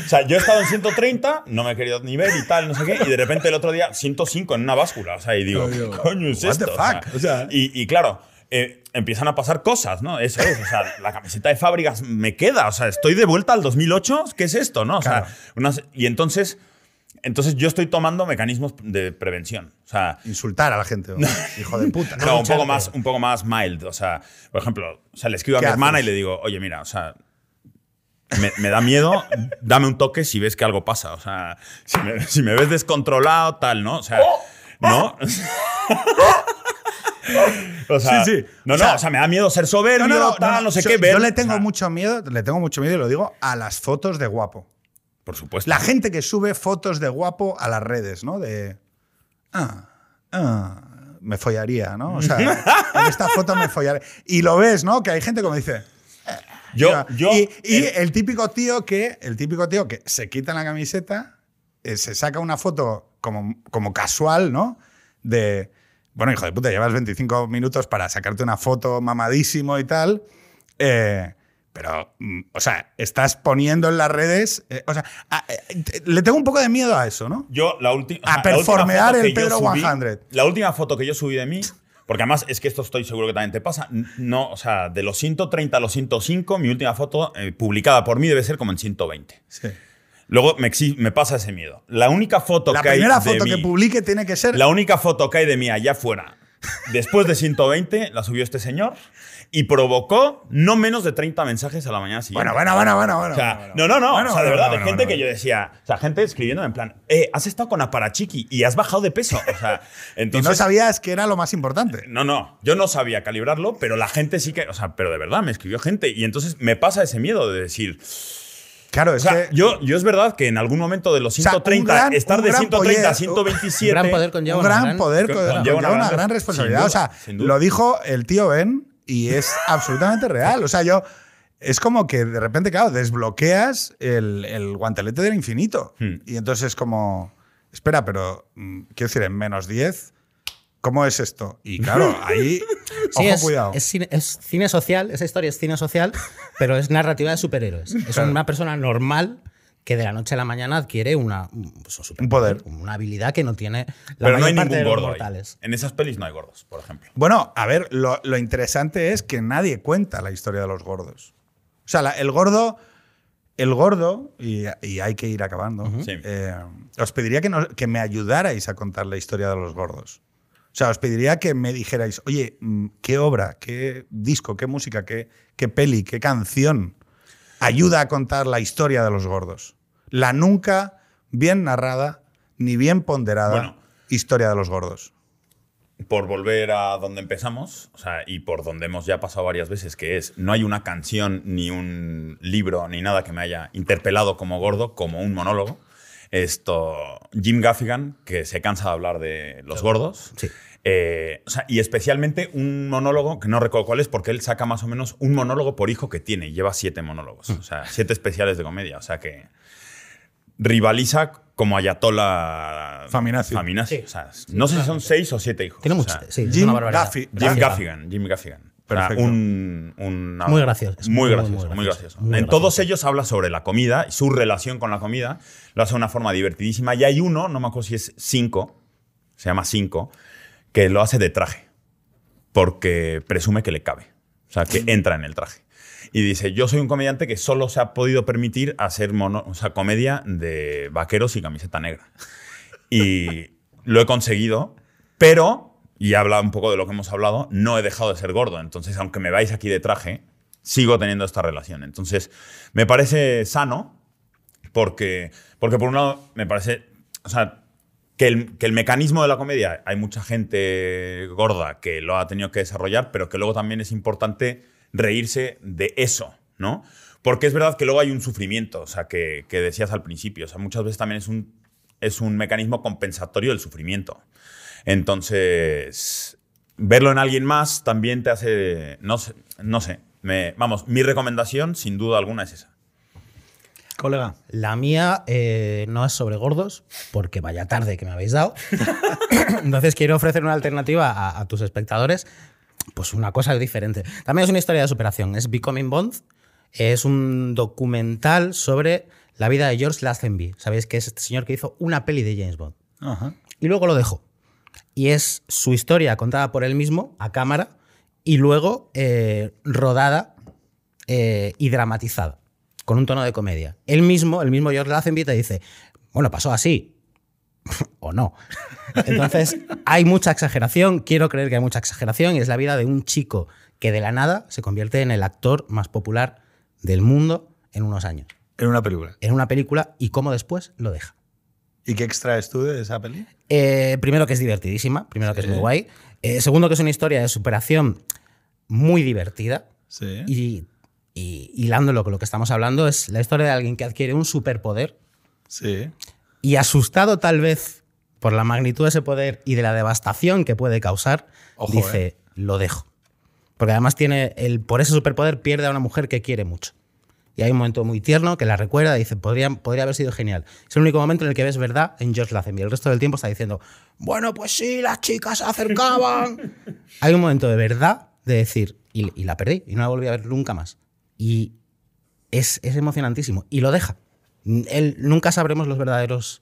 O sea, yo he estado en 130, no me he querido ni ver y tal, no sé qué, y de repente el otro día 105 en una báscula. O sea, y digo, ¿qué coño es what esto? the O sea, fuck? O sea- y, y claro, eh, empiezan a pasar cosas, ¿no? Eso es. O sea, la camiseta de fábricas me queda. O sea, estoy de vuelta al 2008. ¿Qué es esto, no? O sea, Claro. unas- y entonces. Entonces yo estoy tomando mecanismos de prevención. O sea, Insultar a la gente. o, hijo de puta. no, un poco, más, un poco más mild. O sea, por ejemplo, o sea, le escribo a ¿Qué mi hermana haces? y le digo, oye, mira, o sea, me, me da miedo, dame un toque si ves que algo pasa. O sea, si me, si me ves descontrolado, tal, ¿no? O sea, ¿no? o sea, Sí, sí. No, O no, sea, o sea, me da miedo ser soberbio, tal, no, sé yo, qué. Ver, yo le tengo o sea, mucho miedo, le tengo mucho miedo y lo digo a las fotos de guapo. Por supuesto. La gente que sube fotos de guapo a las redes, ¿no? De. Ah, ah, me follaría, ¿no? O sea, en esta foto me follaría. Y lo ves, ¿no? Que hay gente como dice. yo, "Ah". yo, y y eh, el típico tío que. El típico tío que se quita la camiseta, eh, se saca una foto como, como casual, ¿no? De. Bueno, hijo de puta, llevas 25 minutos para sacarte una foto mamadísimo y tal. eh, pero, mm, o sea, estás poniendo en las redes. eh, o sea, a- eh, te- le tengo un poco de miedo a eso, ¿no? Yo, la, ulti- A la última performear foto el Pedro subí- 100. La última foto que yo subí de mí, porque además es que esto estoy seguro que también te pasa. No, o sea, de los 130 a los 105, mi última foto eh, publicada por mí debe ser como en 120. Sí. Luego me, me pasa ese miedo. La única foto La que hay primera de foto que mí- publique tiene que ser. La única foto que hay de mí allá afuera, después de 120, la subió este señor y provocó no menos de 30 mensajes a la mañana siguiente. Bueno, bueno, bueno, bueno. bueno, O sea, bueno, no, no, no. bueno, o sea, de bueno, verdad, bueno, de gente bueno, que yo decía, o sea, gente escribiéndome en plan, eh, has estado con Aparachiqui y has bajado de peso. O sea, Y entonces. no sabías que era lo más importante. No, no, yo no sabía calibrarlo, pero la gente sí que, o sea, pero de verdad me escribió gente y entonces me pasa ese miedo de decir, Claro, o es sea, que. yo, yo es verdad que en algún momento de los sea, un 130, gran- estar de gran 130 a poller- 127, Un gran poder conlleva un una gran poder con- co- conlleva conlleva una una gran gran res- responsabilidad. sin o sea, duda, duda. lo dijo el tío Ben y es absolutamente real. O sea, yo. Es como que de repente, claro, desbloqueas el, el guantelete del infinito. Hmm. Y entonces es como. Espera, pero. mm, Quiero decir, en menos 10. ¿Cómo es esto? Y claro, ahí. Sí, ojo, es, cuidado. es cine, es cine social, esa historia es cine social, pero es narrativa de superhéroes. Es Claro. una persona normal que de la noche a la mañana adquiere una, pues, un superpoder, Un poder. una habilidad que no tiene la pero no hay parte ningún de los gordo mortales. En esas pelis no hay gordos, por ejemplo. Bueno, a ver, lo, lo interesante es que nadie cuenta la historia de los gordos. O sea, la- el gordo, el gordo, y, y hay que ir acabando, eh, os pediría que, nos- que me ayudarais a contar la historia de los gordos. O sea, os pediría que me dijerais, oye, mm, ¿qué obra, qué disco, qué música, qué, qué peli, qué canción ayuda a contar la historia de los gordos? La nunca bien narrada ni bien ponderada Bueno. historia de los gordos. por volver a donde empezamos, o sea, y por donde hemos ya pasado varias veces, que es, no hay una canción, ni un libro, ni nada que me haya interpelado como gordo, como un monólogo. Esto, Jim Gaffigan, que se cansa de hablar de los gordos. Sí. Eh, o sea, y especialmente un monólogo, que no recuerdo cuál es, porque él saca más o menos un monólogo por hijo que tiene, y lleva siete monólogos, o sea, siete especiales de comedia, o sea que rivaliza como Ayatola Faminazi. Faminazi. Sí. O sea, no sé si son seis o siete hijos. Tiene o mucho. sea, sí, Jim una barbaridad. Gaffi-. Gaffigan, Jim Gaffigan. Perfecto. un, un- Muy gracioso, Muy muy, gracioso, muy muy gracioso, muy en gracioso. todos ellos habla sobre la comida y su relación con la comida. Lo hace de una forma divertidísima. Y hay uno, no me acuerdo si es cinco, se llama cinco, que lo hace de traje. Porque presume que le cabe. O sea, que entra en el traje. Y dice, yo soy un comediante que solo se ha podido permitir hacer mono- o sea, comedia de vaqueros y camiseta negra. Y lo he conseguido, pero, y habla un poco de lo que hemos hablado, no he dejado de ser gordo. Entonces, aunque me vais aquí de traje, sigo teniendo esta relación. Entonces, me parece sano, porque, porque por un lado, me parece, o sea, que el, que el mecanismo de la comedia, hay mucha gente gorda que lo ha tenido que desarrollar, pero que luego también es importante reírse de eso, ¿no? Porque es verdad que luego hay un sufrimiento, o sea, que, que decías al principio, o sea, muchas veces también es un, es un mecanismo compensatorio del sufrimiento. Entonces, verlo en alguien más también te hace, no sé, no sé, me, vamos, mi recomendación sin duda alguna es esa. Colega. La mía eh, no es sobre gordos, porque vaya tarde que me habéis dado. Entonces quiero ofrecer una alternativa a, a tus espectadores, pues una cosa diferente. También es una historia de superación, es Becoming Bond, es un documental sobre la vida de George Lazenby. Sabéis que es este señor que hizo una peli de James Bond. Ajá. Y luego lo dejó. Y es su historia contada por él mismo a cámara y luego eh, rodada eh, y dramatizada con un tono de comedia. Él mismo, el mismo George Lazenby te dice, bueno, pasó así, o no. Entonces, hay mucha exageración, quiero creer que hay mucha exageración, y es la vida de un chico que de la nada se convierte en el actor más popular del mundo en unos años. En una película. En una película y cómo después lo deja. ¿Y qué extraes tú de esa peli? Eh, primero que es divertidísima, primero que es muy guay. Eh, segundo que es una historia de superación muy divertida. Sí. Y, y hilándolo con lo que estamos hablando, es la historia de alguien que adquiere un superpoder Sí. y asustado tal vez por la magnitud de ese poder y de la devastación que puede causar, Ojo, dice, eh. lo dejo. Porque además tiene el, por ese superpoder pierde a una mujer que quiere mucho. Y hay un momento muy tierno que la recuerda y dice, podría, podría haber sido genial. Es el único momento en el que ves verdad en George Lazenby. El resto del tiempo está diciendo, bueno, pues sí, las chicas se acercaban. hay un momento de verdad de decir, y, y la perdí, y no la volví a ver nunca más. Y es, es emocionantísimo. Y lo deja. Él, nunca sabremos los verdaderos,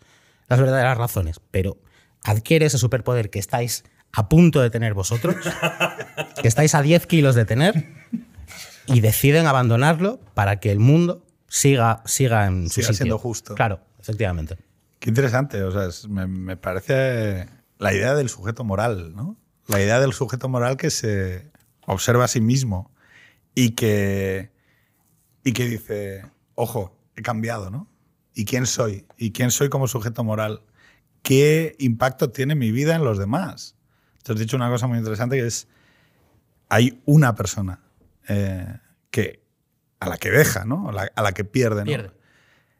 las verdaderas razones, pero adquiere ese superpoder que estáis a punto de tener vosotros, que estáis a 10 kilos de tener, y deciden abandonarlo para que el mundo siga, siga en su Siga sitio. siendo justo. Claro, efectivamente. Qué interesante. O sea, es- me, me parece la idea del sujeto moral, ¿no? La idea del sujeto moral que se observa a sí mismo y que, y que dice, ojo, he cambiado, ¿no? ¿Y quién soy? ¿Y quién soy como sujeto moral? ¿Qué impacto tiene mi vida en los demás? Te has dicho una cosa muy interesante que es, hay una persona eh, que, a la que deja, ¿no? A la, a la que pierde, ¿no? Pierde.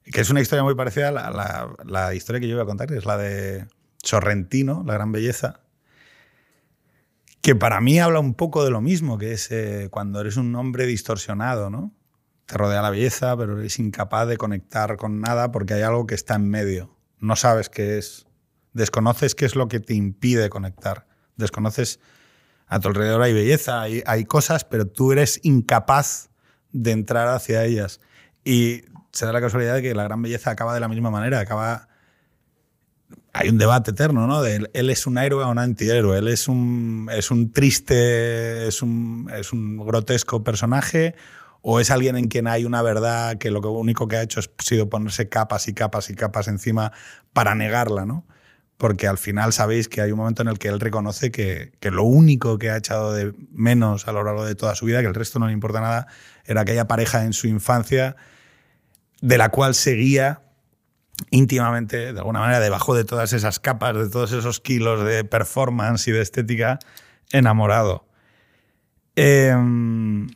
Que es una historia muy parecida a la, la- la historia que yo iba a contar, que es la de Sorrentino, La Gran Belleza, que para mí habla un poco de lo mismo, que es eh, cuando eres un hombre distorsionado, ¿no? Te rodea la belleza, pero eres incapaz de conectar con nada porque hay algo que está en medio. No sabes qué es. Desconoces qué es lo que te impide conectar. Desconoces a tu alrededor hay belleza, hay, cosas, pero tú eres incapaz de entrar hacia ellas. Y se da la casualidad de que la gran belleza acaba de la misma manera, acaba... Hay un debate eterno, ¿no? De él, es un héroe o un antihéroe, él es un, es un triste, es un, es un grotesco personaje o es alguien en quien hay una verdad que lo único que ha hecho ha sido ponerse capas y capas y capas encima para negarla, ¿no? Porque al final sabéis que hay un momento en el que él reconoce que, que lo único que ha echado de menos a lo largo de toda su vida, que el resto no le importa nada, era aquella pareja en su infancia de la cual seguía íntimamente, de alguna manera, debajo de todas esas capas, de todos esos kilos de performance y de estética, enamorado. Em,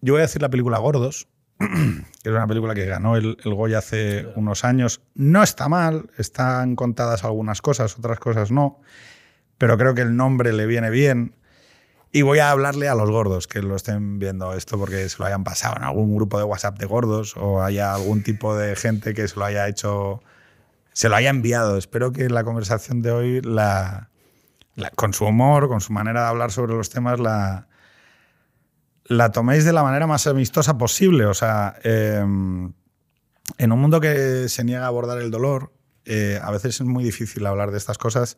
yo voy a decir la película Gordos, que es una película que ganó el, el Goya hace unos años. No está mal, están contadas algunas cosas, otras cosas no, pero creo que el nombre le viene bien. Y voy a hablarle a los gordos que lo estén viendo esto porque se lo hayan pasado en algún grupo de WhatsApp de gordos o haya algún tipo de gente que se lo haya hecho, se lo haya enviado. Espero que la conversación de hoy, la, con su humor, con su manera de hablar sobre los temas, la, la toméis de la manera más amistosa posible. O sea, eh, en un mundo que se niega a abordar el dolor, eh, a veces es muy difícil hablar de estas cosas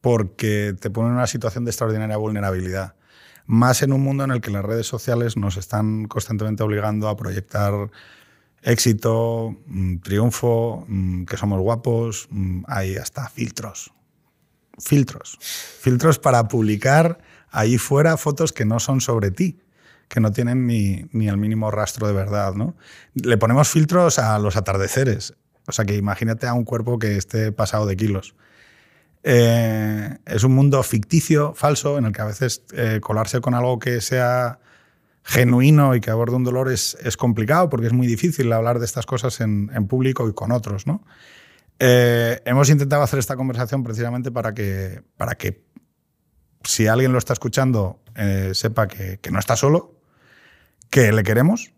porque te pone en una situación de extraordinaria vulnerabilidad. Más en un mundo en el que las redes sociales nos están constantemente obligando a proyectar éxito, mm, triunfo, mm, que somos guapos, mm, hay hasta filtros. Filtros. Filtros para publicar ahí fuera fotos que no son sobre ti, que no tienen ni, ni el mínimo rastro de verdad. ¿no? Le ponemos filtros a los atardeceres. O sea que imagínate a un cuerpo que esté pasado de kilos. Eh, es un mundo ficticio, falso, en el que a veces eh, colarse con algo que sea genuino y que aborde un dolor es, es complicado porque es muy difícil hablar de estas cosas en, público y con otros. ¿no? Eh, hemos intentado hacer esta conversación precisamente para que, para que si alguien lo está escuchando sepa que, que no está solo, que le queremos,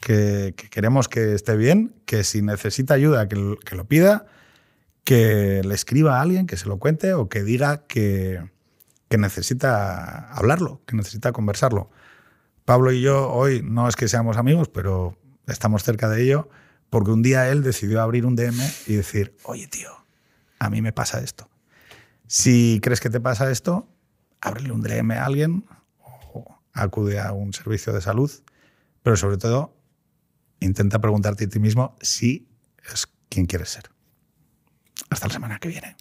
que, que queremos que esté bien, que si necesita ayuda que, lo- que lo pida que le escriba a alguien, que se lo cuente o que diga que, que necesita hablarlo, que necesita conversarlo. Pablo y yo hoy no es que seamos amigos, pero estamos cerca de ello porque un día él decidió abrir un DM y decir, oye tío, a mí me pasa esto. Si crees que te pasa esto, ábrele un DM a alguien o acude a un servicio de salud, pero sobre todo intenta preguntarte a ti mismo si es quien quieres ser. Hasta la semana que viene.